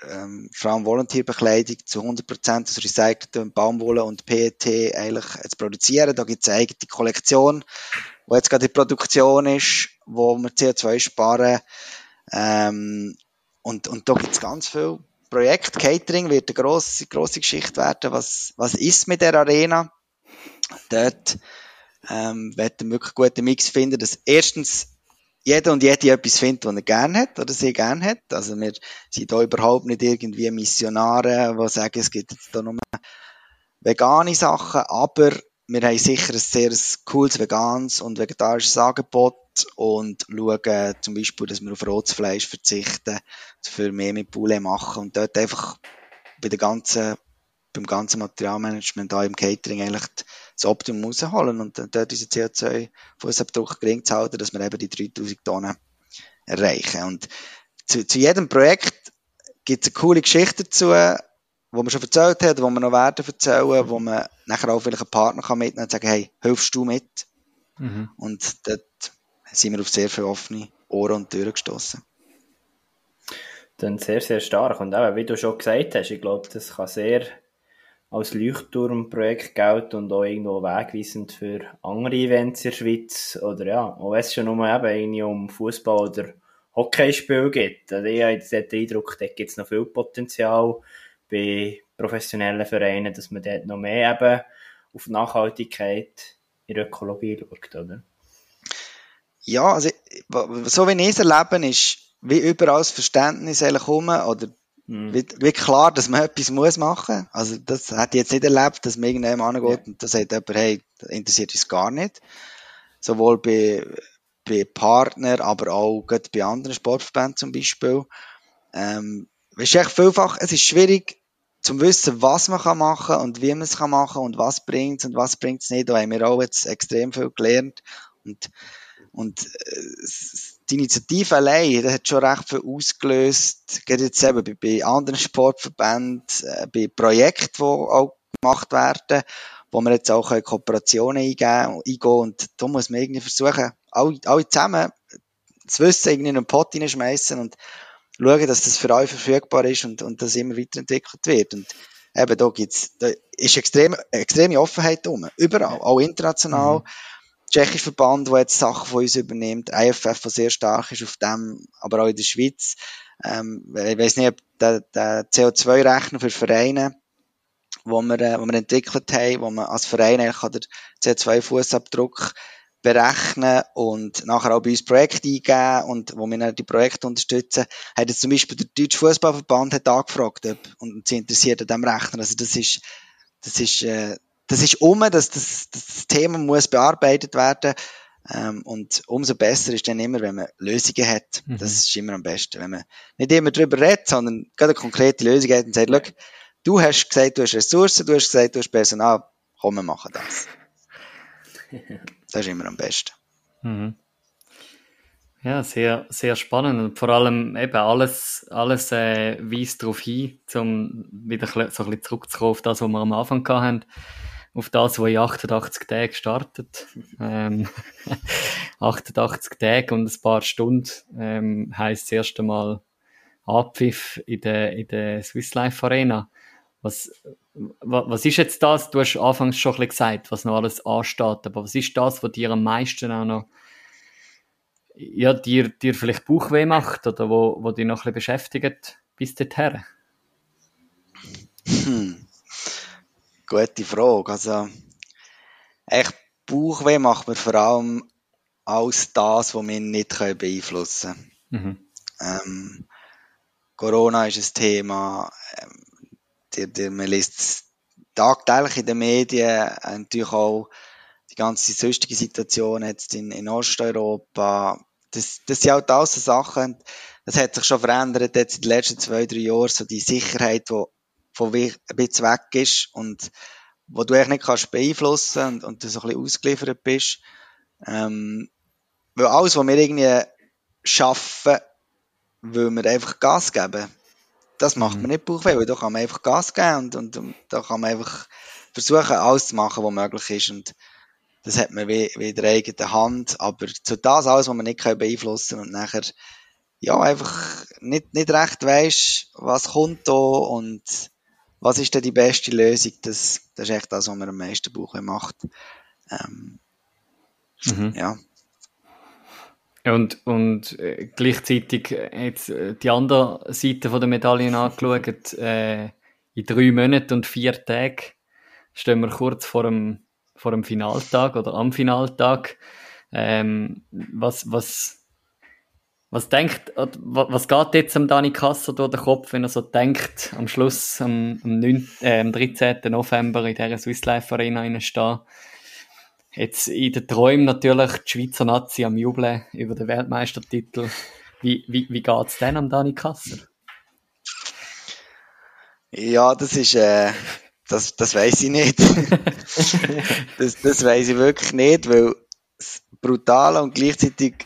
ähm, vor allem Volunteerbekleidung zu 100% aus recyceltem Baumwolle und PET eigentlich zu produzieren. Da gibt es eine eigene Kollektion, wo jetzt gerade in Produktion ist, wo wir CO2 sparen. Ähm, und, und da gibt es ganz viel Projekt. Catering wird eine grosse, grosse Geschichte werden. Was, was ist mit der Arena? Dort ähm, werden wir wirklich guten Mix finden, dass erstens jeder und jede etwas findet, was er gerne hat oder sie gerne hat. Also wir sind da überhaupt nicht irgendwie Missionare, die sagen, es gibt jetzt da nur vegane Sachen, aber wir haben sicher ein sehr cooles veganes und vegetarisches Angebot und schauen zum Beispiel, dass wir auf rotes Fleisch verzichten, für mehr mit Poulet machen und dort einfach bei der ganzen, beim ganzen Materialmanagement da im Catering eigentlich das Optimum rausholen und dort unseren CO2-Fußabdruck gering zu halten, dass wir eben die 3000 Tonnen erreichen. Und zu, zu jedem Projekt gibt es eine coole Geschichte dazu, wo man schon erzählt hat, wo wir noch werden erzählen, wo man nachher auch vielleicht einen Partner kann mitnehmen und sagen, hey, hilfst du mit? Mhm. Und dort sind wir auf sehr viele offene Ohren und Türen gestoßen. Dann sehr, sehr stark. Und auch, wie du schon gesagt hast, ich glaube, das kann sehr als Leuchtturmprojekt gelten und auch irgendwo wegweisend für andere Events in der Schweiz. Oder ja, auch wenn es schon nur eben irgendwie um Fußball oder Hockeyspiel geht. Also ich habe den Eindruck, da gibt es noch viel Potenzial bei professionellen Vereinen, dass man dort noch mehr eben auf Nachhaltigkeit in der Ökologie schaut, oder? Ja, also so wie ich es erlebe, ist wie überall das Verständnis eigentlich rum, oder mhm. wie, wie, klar, dass man etwas muss machen. Also das hätte ich jetzt nicht erlebt, dass man irgendjemand angeht ja. und da sagt jemand, hey, das interessiert uns gar nicht. Sowohl bei, bei Partnern, aber auch bei anderen Sportverbänden zum Beispiel. Ähm, es ist echt vielfach, es ist schwierig zu wissen, was man kann machen und wie man es kann machen und was bringt und was bringt es nicht. Da haben wir auch jetzt extrem viel gelernt und und äh, die Initiative allein, das hat schon recht viel ausgelöst. Geht jetzt eben bei, bei anderen Sportverbänden, äh, bei Projekten, die auch gemacht werden, wo wir jetzt auch Kooperationen eingehen, eingehen und da muss man irgendwie versuchen, alle, alle zusammen das Wissen irgendwie in einen Pot hineinschmeißen und schauen, dass das für alle verfügbar ist und, und das immer weiterentwickelt wird. Und eben, da gibt's, da ist extrem, extreme Offenheit drum. Überall, auch international. Mhm. Tschechischer Verband, der jetzt Sachen von uns übernimmt, IFF, der sehr stark ist auf dem, aber auch in der Schweiz. Ähm, ich weiß nicht, ob der, der CO2-Rechner für Vereine, wo wir, äh, wo wir entwickelt haben, wo man als Verein eigentlich den CO2-Fußabdruck berechnen und nachher auch bei uns Projekte eingeben und wo wir dann die Projekte unterstützen, hat jetzt zum Beispiel der Deutsche Fußballverband angefragt ob, und sie interessiert an diesem Rechner. Also das ist, das ist, äh, das ist um, dass das, das Thema muss bearbeitet werden ähm, und umso besser ist dann immer, wenn man Lösungen hat. Mhm. Das ist immer am besten, wenn man nicht immer darüber redet, sondern gerade eine konkrete Lösung hat und sagt, ja. du hast gesagt, du hast Ressourcen, du hast gesagt, du hast Personal, komm, wir machen das. Das ist immer am besten. Mhm. Ja, sehr, sehr spannend. Und vor allem eben alles, alles äh, weist darauf hin, um wieder so ein bisschen zurückzukommen auf das, was wir am Anfang hatten. Auf das, was in 88 Tagen startet. ähm, 88 Tage und ein paar Stunden ähm, heisst das erste Mal Abpfiff in der, in der Swiss Life Arena. Was, was ist jetzt das? Du hast anfangs schon ein gesagt, was noch alles ansteht, aber was ist das, was dir am meisten auch noch ja, dir, dir vielleicht Bauchweh macht oder wo, wo dich noch ein bisschen beschäftigt bis dorthin? Hm. Gute Frage. Also, echt Bauchweh macht mir vor allem alles das, was wir nicht beeinflussen können. Mhm. Ähm, Corona ist ein Thema. Ähm, die, man liest tagtäglich in den Medien natürlich auch die ganze sonstige Situation jetzt in, in Osteuropa. Das, das sind halt alles so Sachen, es hat sich schon verändert jetzt in den letzten zwei, drei Jahren, so die Sicherheit, die von ein bisschen weg ist und wo du eigentlich nicht kannst beeinflussen und, und du so ein bisschen ausgeliefert bist. Ähm, weil alles, was wir irgendwie schaffen, will wir einfach Gas geben. Das macht mhm. man nicht Bauchweh, weil da kann man einfach Gas geben und, und, und da kann man einfach versuchen, alles zu machen, was möglich ist. Und das hat man wie, wie in der eigenen Hand. Aber zu das alles, was man nicht beeinflussen kann und nachher, ja, einfach nicht, nicht recht weisst, was kommt da und was ist denn die beste Lösung, das, das ist echt das, was man am meisten Bauchweh macht. Ähm, mhm. Ja. Und, und äh, gleichzeitig jetzt äh, die andere Seite von der Medaillen angeschaut, äh, in drei Monaten und vier Tagen stehen wir kurz vor dem, vor dem Finaltag oder am Finaltag. Ähm, was, was, was denkt, was geht jetzt am Dani Kasser durch den Kopf, wenn er so denkt, am Schluss, am, am, 9, äh, am 13. November in dieser Swiss Life Arena stehen? Jetzt in den Träumen natürlich die Schweizer Nazi am Jubeln über den Weltmeistertitel. Wie, wie, wie geht es denn am Dani Kasser? Ja, das ist, äh, das, das weiß ich nicht. das, das weiß ich wirklich nicht, weil es brutal und gleichzeitig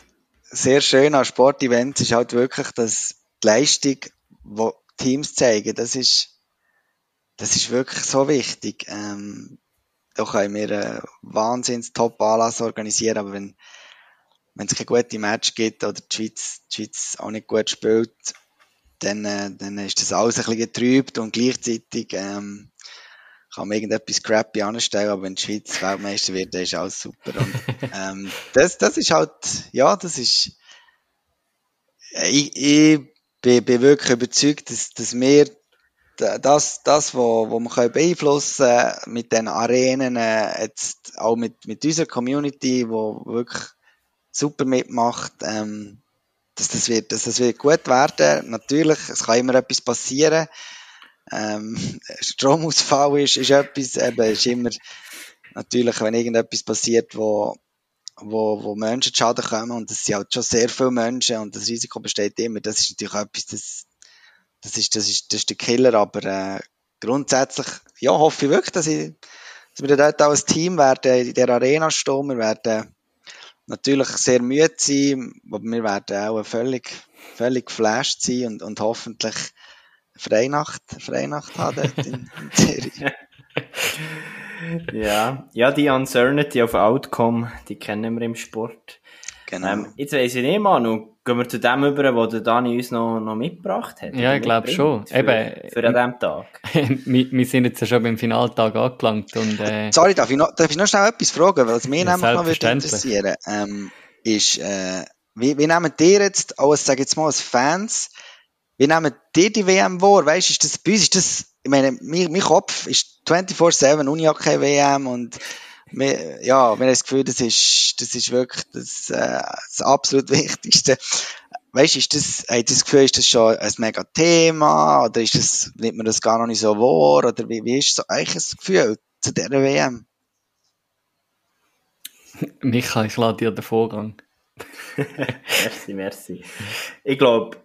sehr schön an Sportevents ist halt wirklich, dass die Leistung, die Teams zeigen, das ist, das ist wirklich so wichtig. Ähm, da können wir einen wahnsinns Top-Anlass organisieren, aber wenn, wenn es keine gute Match gibt oder die Schweiz, die Schweiz auch nicht gut spielt, dann, äh, dann ist das alles ein bisschen getrübt und gleichzeitig ähm, kann man irgendetwas crappy anstellen, aber wenn die Schweiz Weltmeister wird, dann ist alles super. Und, ähm, das, das ist halt, ja, das ist, ich, ich bin, bin wirklich überzeugt, dass, dass wir das, das, wo, wo wir beeinflussen können mit den Arenen, äh, jetzt auch mit, mit unserer Community, wo wirklich super mitmacht, ähm, dass das wird, dass das wird gut werden. Natürlich, es kann immer etwas passieren. Ähm, Stromausfall ist, ist etwas, eben, ist immer, natürlich, wenn irgendetwas passiert, wo, wo, wo Menschen zu Schaden kommen, und das sind halt schon sehr viele Menschen, und das Risiko besteht immer, das ist natürlich etwas, das, das ist, das ist, das ist der Killer, aber, äh, grundsätzlich, ja, hoffe ich wirklich, dass ich, dass wir dort auch als Team werden in der Arena stehen, wir werden natürlich sehr müde sein, aber wir werden auch völlig, völlig geflasht sein und, und hoffentlich Freinacht, Freinacht haben dort in, in Serie. ja, ja, die Uncertainty of Outcome, die kennen wir im Sport. Genau. Ähm, jetzt weiss ich nicht, Manu, gehen wir zu dem über, was der Dani uns noch, noch mitgebracht hat? Ja, ich glaube schon. Für, Eben, für an diesem Tag. wir, wir, sind jetzt ja schon beim Finaltag angelangt. Und, äh, Sorry, darf ich, noch, darf ich noch schnell etwas fragen, weil es mich ja, nämlich noch würde interessieren ähm, ist, äh, wie, wie nehmt ihr jetzt, als, sag jetzt mal, als Fans, wie nehmen ihr die WM wahr? Weißt du, ist das, bei uns ist das, ich meine, mein, mein Kopf ist 24-7 Uni-Hockey WM und wir, ja, wir haben das Gefühl, das ist, das ist wirklich das, äh, das absolut Wichtigste. Weißt du, ist das, habt das Gefühl, ist das schon ein mega Thema oder ist das, nimmt man das gar noch nicht so wahr oder wie, wie ist so eigentlich das Gefühl zu dieser WM? Michael, ich lade dir den Vorgang. merci, merci. Ich glaube,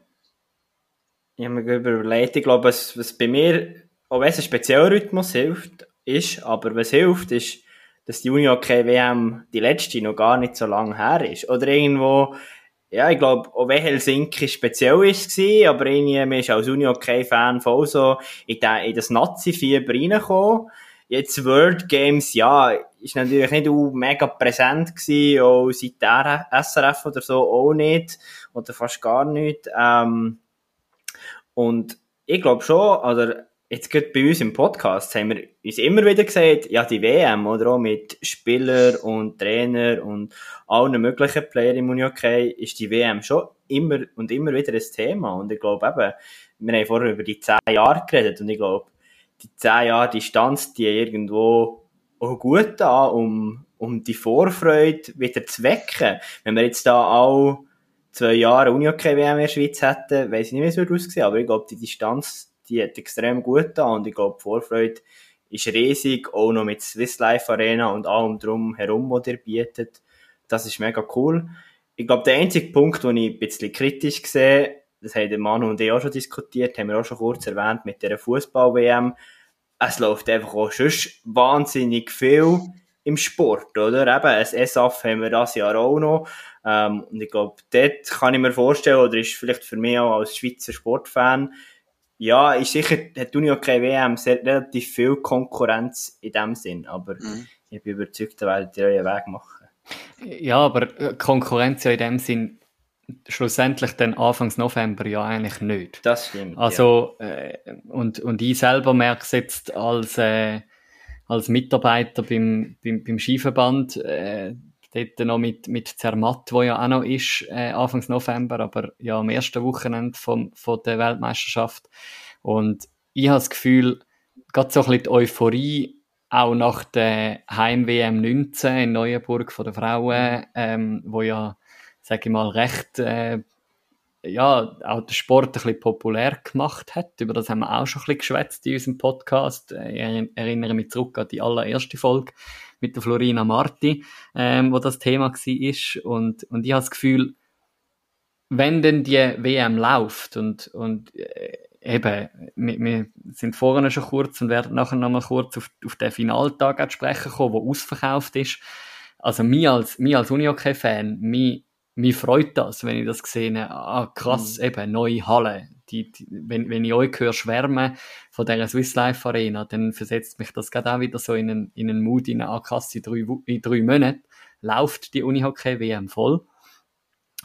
ich habe mir überlegt, ich glaube, was, was bei mir, auch wenn es ein spezieller Rhythmus hilft, ist, aber was hilft, ist, dass die Uni-Hockey-WM die letzte noch gar nicht so lange her ist. Oder irgendwo, ja, ich glaube, auch wenn Helsinki speziell war, aber irgendwie, man ist als Uni-Hockey-Fan voll so in, den, in das Nazi-Fieber reingekommen. Jetzt World Games, ja, ist natürlich nicht auch mega präsent gewesen, auch seit der SRF oder so auch nicht, oder fast gar nicht. Ähm, und ich glaube schon, oder jetzt gerade bei uns im Podcast haben wir uns immer wieder gesagt, ja, die WM, oder auch mit Spieler und Trainer und allen möglichen Player im Unihockey, ist die WM schon immer und immer wieder ein Thema. Und ich glaube eben, wir haben vorher über die zehn Jahre geredet und ich glaube, die zehn Jahre Distanz, die irgendwo auch gut da, um, um die Vorfreude wieder zu wecken. Wenn wir jetzt da auch zwei Jahre Uni-Hockey-WM in der Schweiz hätten, weiss ich nicht, wie es würde aussehen, aber ich glaube, die Distanz, die hat extrem gut da und ich glaube, die Vorfreude ist riesig, auch noch mit Swiss Life Arena und allem drum herum, was ihr bietet. Das ist mega cool. Ich glaube, der einzige Punkt, den ich ein bisschen kritisch sehe, das haben der Manu und ich auch schon diskutiert, haben wir auch schon kurz erwähnt mit der Fußball-WM. Es läuft einfach auch schon wahnsinnig viel im Sport, oder? Eben, ein ESAF haben wir das Jahr auch noch. Ähm, und ich glaube, dort kann ich mir vorstellen, oder ist vielleicht für mich auch als Schweizer Sportfan, ja, ist sicher, hat Uni keine WM sehr, relativ viel Konkurrenz in dem Sinn, aber mhm. ich bin überzeugt, da werdet ihr euren Weg machen. Ja, aber äh, Konkurrenz ja in dem Sinn schlussendlich dann Anfangs November ja eigentlich nicht. Das stimmt. Also, ja. äh, und, und ich selber merke es jetzt als, äh, als Mitarbeiter beim, beim, beim Skiverband, äh, dort noch mit, mit Zermatt, wo ja auch noch ist, äh, Anfangs November, aber ja am ersten Wochenende vom, von der Weltmeisterschaft. Und ich habe das Gefühl, gerade so ein bisschen die Euphorie, auch nach der Heim-WM 19 in Neuenburg von den Frauen, ähm, wo ja, sage ich mal, recht äh, ja, auch den Sport ein bisschen populär gemacht hat. Über das haben wir auch schon ein bisschen geschwätzt in unserem Podcast. Ich erinnere mich zurück an die allererste Folge mit der Florina Marti, ähm, wo das Thema war. Und, und ich habe das Gefühl, wenn denn die WM läuft und, und äh, eben, wir, wir sind vorne schon kurz und werden nachher nochmal kurz auf, auf den Finaltag sprechen kommen, der ausverkauft ist. Also mir als, mir als Unihockey-Fan, mir mich freut das, wenn ich das sehe. Ah, krass, mhm. eben, neue Halle. Die, die, wenn, wenn ich euch höre schwärmen von dieser Swiss Life Arena, dann versetzt mich das gerade auch wieder so in einen, in einen Mut, in eine krass, in drei, in drei Monaten läuft die Unihockey WM voll.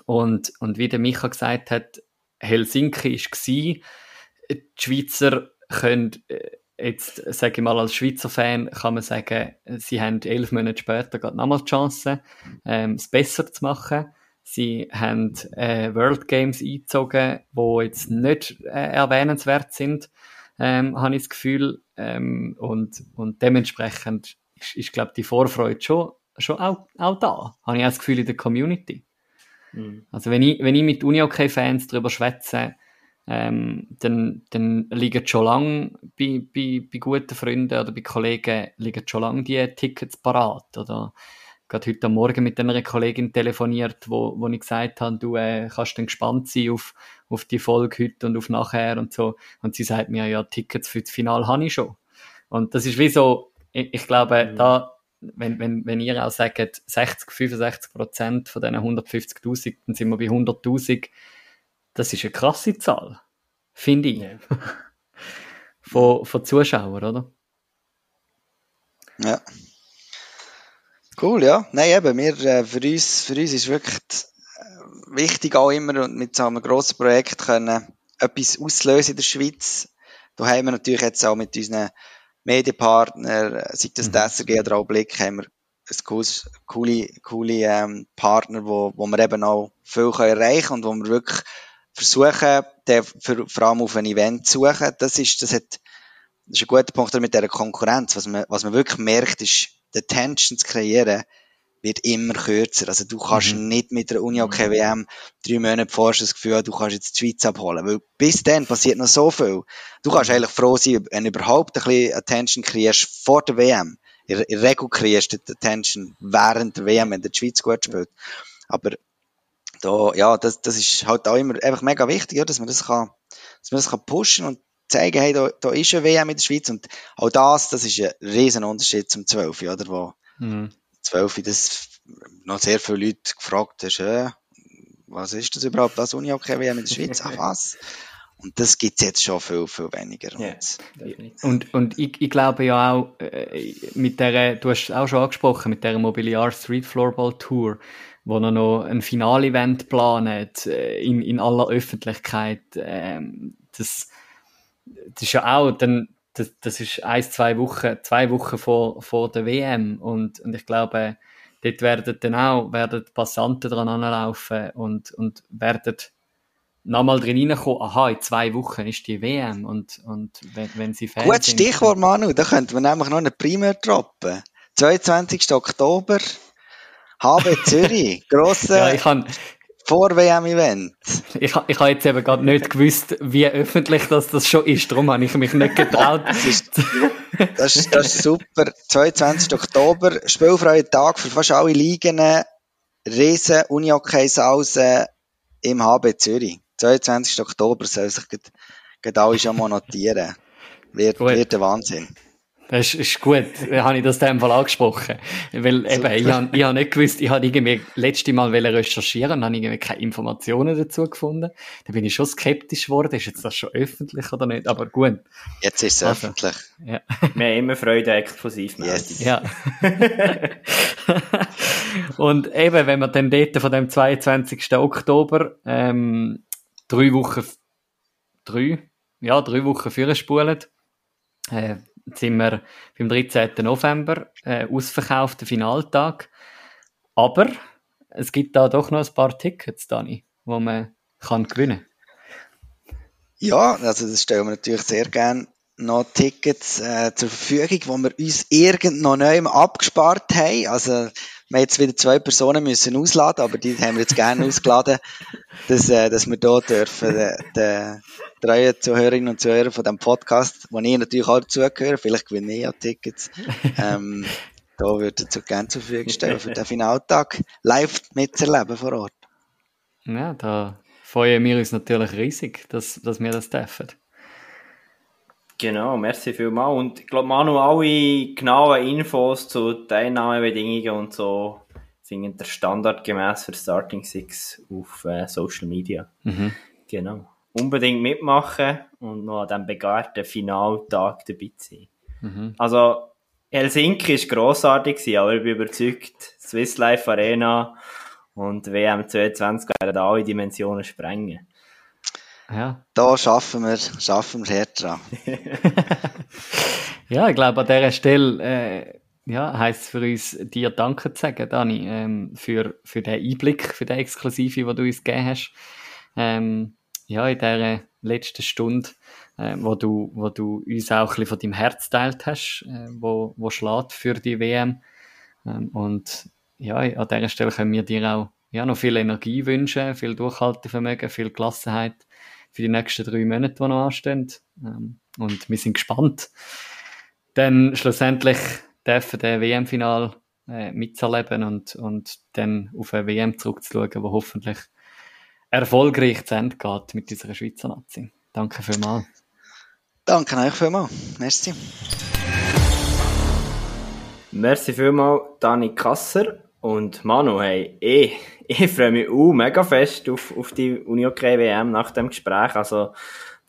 Und, und wie der Micha gesagt hat, Helsinki ist gsi. Die Schweizer können, äh, jetzt sage ich mal als Schweizer Fan, kann man sagen, sie haben elf Monate später gerade nochmal die Chance, ähm, es besser zu machen. Sie haben äh, World Games eingezogen, wo jetzt nicht äh, erwähnenswert sind, ähm, habe ich das Gefühl. Ähm, und, und dementsprechend ist, ist glaube die Vorfreude schon, schon auch, auch da, habe ich auch das Gefühl in der Community. Mhm. Also wenn ich, wenn ich mit Uni-OK-Fans darüber schwätze, ähm, dann, dann liegen schon lange bei, bei, bei guten Freunden oder bei Kollegen liegen schon lange die Tickets parat. Oder gerade heute Morgen mit einer Kollegin telefoniert, wo, wo ich gesagt habe, du äh, kannst dann gespannt sein auf, auf die Folge heute und auf nachher und so. Und sie sagt mir, ja, Tickets für das Finale habe ich schon. Und das ist wie so, ich, ich glaube, mhm. da, wenn, wenn, wenn ihr auch sagt, 60, 65 Prozent von diesen 150.000, dann sind wir bei 100.000. Das ist eine krasse Zahl. Finde ich. Ja. von, von Zuschauern, oder? Ja. Cool, ja. Nein, eben, wir, äh, für uns, für uns ist wirklich äh, wichtig auch immer und mit so einem grossen Projekt können etwas auslösen in der Schweiz. Da haben wir natürlich jetzt auch mit unseren Medienpartnern, äh, sei das mhm. SRG oder auch Blick, haben wir ein cooles, coole, coole ähm, Partner, wo, wo wir eben auch viel können erreichen und wo wir wirklich versuchen, den für, vor allem auf ein Event zu suchen. Das ist, das hat, das ist ein guter Punkt mit dieser Konkurrenz. Was man, was man wirklich merkt, ist, die Tension zu kreieren, wird immer kürzer. Also du kannst mhm. nicht mit der Uni okay WM drei Monate vorher das Gefühl, du kannst jetzt die Schweiz abholen. Weil bis dann passiert noch so viel. Du kannst eigentlich froh sein, wenn du überhaupt ein bisschen Attention kreierst vor der WM. In, in der Regel kreierst du die Attention während der WM, wenn die Schweiz gut spielt. Aber da, ja, das, das ist halt auch immer einfach mega wichtig, ja, dass man das kann, dass man das kann pushen und zeigen, hey, da, da ist eine WM in der Schweiz und auch das, das ist ein riesen Unterschied zum 12, oder, wo mhm. 12, das noch sehr viele Leute gefragt haben, äh, was ist das überhaupt, was Uni-Hockey WM in der Schweiz, ach was? Und das gibt es jetzt schon viel, viel weniger. Yeah, und, und ich, ich glaube ja auch, äh, mit der, du hast auch schon angesprochen, mit der Mobiliar Street Floorball Tour, wo er noch ein Finalevent planet äh, in, in aller Öffentlichkeit. Ähm, das, das ist ja auch, dann, das, das ist ein, zwei Wochen, zwei Wochen vor, vor der WM und, und ich glaube, dort werden dann auch, werden Passanten dran anlaufen und, und werden nochmal drin reinkommen, aha, in zwei Wochen ist die WM und, und wenn, wenn sie fertig Gut, Stichwort, Manu, da könnten wir nämlich noch eine Primär droppen. 22. Oktober, HB Zürich, grosser ja, ich kann, vor WM-Event. Ich, ich habe jetzt eben gerade nicht gewusst, wie öffentlich das, das schon ist. Darum habe ich mich nicht getraut. das, ist, das, ist, das ist super. 22. Oktober, spielfreier Tag für fast alle Ligen. Riesen Unihockey-Sausen im HB Zürich. 22. Oktober soll sich gerade alle schon mal notieren. Wird, wird der Wahnsinn. Das ist, ist gut, habe ich das in dem Fall angesprochen. Weil eben, ich habe, ich habe nicht gewusst, ich habe irgendwie letzte Mal recherchieren und habe irgendwie keine Informationen dazu gefunden. Da bin ich schon skeptisch geworden, ist jetzt das schon öffentlich oder nicht, aber gut. Jetzt ist es also, öffentlich. Ja. Wir haben immer Freude exklusiv. Yes. Ja. und eben, wenn wir dann dort von dem 22. Oktober ähm, drei Wochen, drei, ja, drei Wochen führen spulen, äh, Jetzt sind wir beim 13. November, äh, ausverkaufter Finaltag. Aber es gibt da doch noch ein paar Tickets, Dani, wo man kann gewinnen Ja, also das stellen wir natürlich sehr gerne noch Tickets äh, zur Verfügung, wo wir uns irgend noch neu abgespart haben. Also wir jetzt wieder zwei Personen müssen ausladen, aber die haben wir jetzt gerne ausgeladen, dass, äh, dass wir hier dürfen, den, den treuen Zuhörerinnen und Zuhörer von diesem Podcast, wo ich natürlich auch dazugehöre, vielleicht gewinne ich ja Tickets, ähm, da würde ich gerne zur Verfügung stellen für den Finaltag live mitzuerleben vor Ort. Ja, da freuen wir uns natürlich riesig, dass, dass wir das dürfen. Genau, merci vielmals. Und ich glaube, Manu, alle genauen Infos zu Teilnahmebedingungen und so finden der standardgemäß für Starting Six auf äh, Social Media. Mhm. Genau. Unbedingt mitmachen und noch an diesem begehrten Finaltag dabei sein. Mhm. Also, Helsinki war grossartig, aber ich bin überzeugt, Swiss Life Arena und WM 22 werden alle Dimensionen sprengen. Ja. Da schaffen wir, schaffen wir hart dran. ja, ich glaube, an dieser Stelle äh, ja, heisst es für uns, dir Danke zu sagen, Dani, ähm, für, für den Einblick, für den Exklusive, den du uns gegeben hast. Ähm, ja, in dieser letzten Stunde, äh, wo, du, wo du uns auch ein bisschen von deinem Herz teilt hast, äh, wo, wo schlägt für die WM. Ähm, und ja, an dieser Stelle können wir dir auch ja, noch viel Energie wünschen, viel Durchhaltevermögen, viel Gelassenheit für die nächsten drei Monate, die noch anstehen. Ähm, und wir sind gespannt, dann schlussendlich dürfen den WM-Final äh, mitzuerleben und, und dann auf eine WM zurückzuschauen, wo hoffentlich erfolgreich zu Ende geht mit dieser Schweizer Nazi. Danke vielmals. Danke euch vielmals. Merci. Merci vielmals, Dani Kasser. Und Manu, hey, ich, ich freue mich auch mega fest auf, auf die Unihockey WM nach dem Gespräch. Also,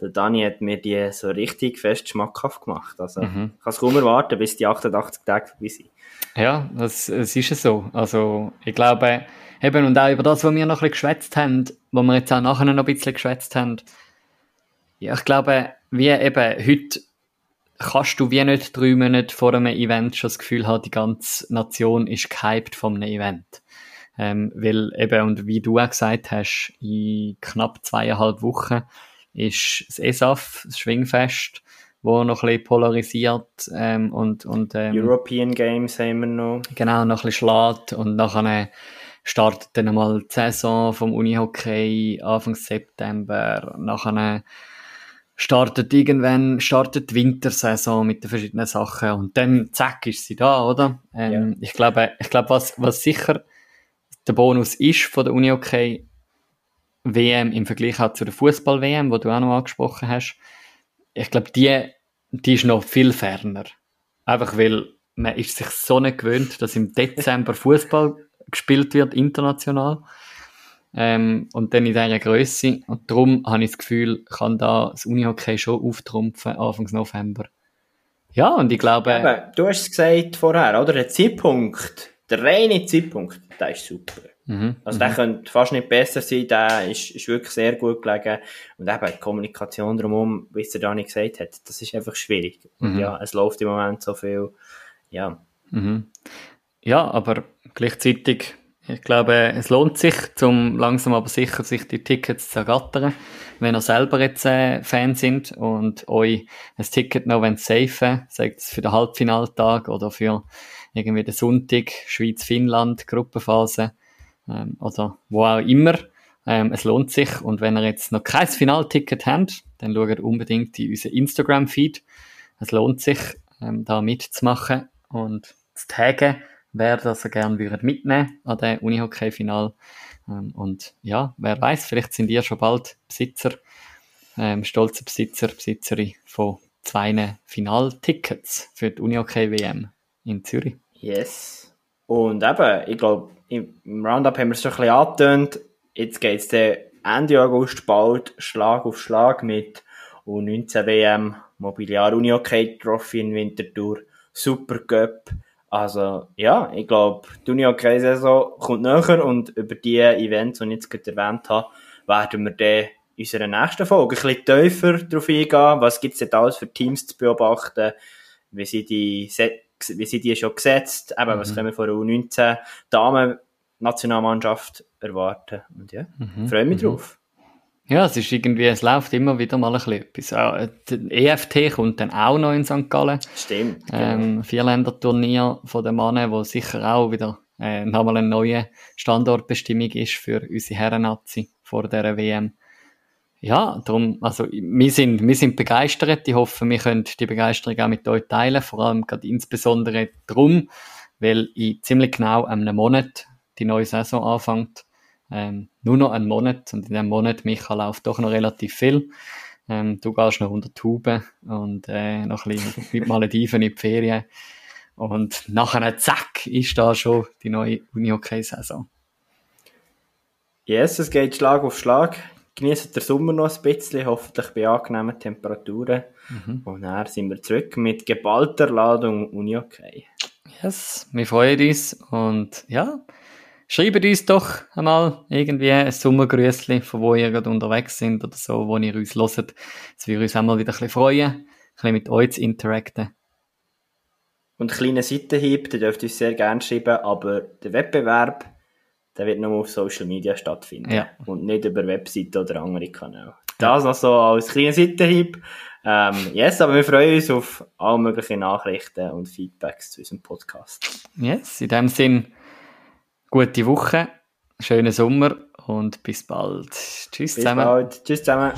der Dani hat mir die so richtig fest schmackhaft gemacht. Also, mhm. ich kann es kaum erwarten, bis die 88 Tage vorbei sind. Ja, das, das ist so. Also, ich glaube, eben, und auch über das, was wir noch ein bisschen geschwätzt haben, wo wir jetzt auch nachher noch ein bisschen geschwätzt haben, ja, ich glaube, wie eben heute kannst du wie nicht drei Monate vor einem Event schon das Gefühl haben, die ganze Nation ist gehypt von einem Event. Ähm, weil eben, und wie du auch gesagt hast, in knapp zweieinhalb Wochen ist das ESAF, das Schwingfest, wo noch ein bisschen polarisiert ähm, und, und ähm, European Games haben wir noch. Genau, noch ein bisschen schlägt und nachher startet dann einmal die Saison vom Unihockey Anfang September, nachher startet irgendwann, startet die Wintersaison mit den verschiedenen Sachen und dann zack ist sie da, oder? Ähm, ja. Ich glaube, ich glaube, was, was sicher der Bonus ist von der Uni-OK WM im Vergleich auch zu der Fußball-WM, wo du auch noch angesprochen hast, ich glaube, die, die ist noch viel ferner. Einfach weil man ist sich so nicht gewöhnt, dass im Dezember Fußball gespielt wird, international. Ähm, und dann in dieser Größe. Und darum habe ich das Gefühl, kann da das Unihockey schon auftrumpfen, Anfang November. Ja, und ich glaube... Eben, du hast es gesagt vorher, oder? Der Zeitpunkt, der reine Zeitpunkt, der ist super. Mhm, also der mhm. könnte fast nicht besser sein, der ist, ist wirklich sehr gut gelegen. Und eben die Kommunikation drumherum, wie es der Dani gesagt hat, das ist einfach schwierig. Und mhm. ja, es läuft im Moment so viel. Ja. Mhm. Ja, aber gleichzeitig ich glaube, es lohnt sich, zum langsam aber sicher sich die Tickets zu ergattern. Wenn ihr selber jetzt äh, Fan sind und euch ein Ticket noch wollt safen, sagt es für den Halbfinaltag oder für irgendwie den Sonntag, Schweiz-Finnland, Gruppenphase ähm, oder wo auch immer. Ähm, es lohnt sich und wenn ihr jetzt noch kein Finalticket habt, dann schaut unbedingt in unseren Instagram-Feed. Es lohnt sich, ähm, da mitzumachen und zu taggen wer das gerne würde mitnehmen an dem Unihockey-Final. Ähm, und ja, wer weiß, vielleicht sind ihr schon bald Besitzer, ähm, stolze Besitzer, Besitzerin von zwei Finaltickets für die Unihockey WM in Zürich. Yes. Und eben, ich glaube, im Roundup haben wir es schon ein bisschen angetönt. Jetzt geht es Ende August bald Schlag auf Schlag mit U19 WM, Mobiliar Unihockey Trophy in Winterthur, Super Cup. Also, ja, ich glaube, die Unihockey-Saison kommt näher und über die Events, die ich jetzt gerade erwähnt habe, werden wir dann in unserer nächsten Folge ein bisschen tiefer darauf eingehen. Was gibt es denn alles für Teams zu beobachten? Wie sind die, wie sind die schon gesetzt? Eben, mhm. was können wir von der U19 Damen-Nationalmannschaft erwarten? Und ja, mhm. freue mich mhm. drauf. Ja, es ist irgendwie, es läuft immer wieder mal ein bisschen etwas. Auch, der EFT kommt dann auch noch in St. Gallen. Stimmt. Genau. Ähm, Vierländer-Turnier von den Mannen, wo sicher auch wieder äh, nochmal eine neue Standortbestimmung ist für unsere Herren-Nazi vor der WM. Ja, darum, also, wir sind, wir sind begeistert. Ich hoffe, wir können die Begeisterung auch mit euch teilen. Vor allem gerade insbesondere darum, weil in ziemlich genau einem Monat die neue Saison anfängt ähm, nur noch einen Monat und in dem Monat, Micha, läuft doch noch relativ viel. Ähm, du gehst noch unter Tube und äh, noch ein bisschen mit Malediven in die Ferien. Und nachher, zack, ist da schon die neue Uni-Hockey-Saison. Yes, es geht Schlag auf Schlag. Genießt der Sommer noch ein bisschen, hoffentlich bei angenehmen Temperaturen. Mhm. Und dann sind wir zurück mit geballter Ladung Uni-Hockey. Yes, wir freuen uns und ja, Schreibt uns doch einmal irgendwie ein Sommergrüßli, von wo ihr gerade unterwegs sind oder so, wo ihr uns hört. Es würde uns auch mal wieder ein bisschen freuen, ein bisschen mit euch zu interacten. Und kleine Seitenhieb, der dürft uns sehr gerne schreiben, aber der Wettbewerb, der wird nur auf Social Media stattfinden. Ja. Und nicht über Webseiten oder andere Kanäle. Das noch so als kleiner Seitenhieb. Ähm, yes, aber wir freuen uns auf alle möglichen Nachrichten und Feedbacks zu unserem Podcast. Yes, in dem Sinn, gute Woche, schönen Sommer und bis bald. Tschüss bis zusammen. Bald. Tschüss zusammen.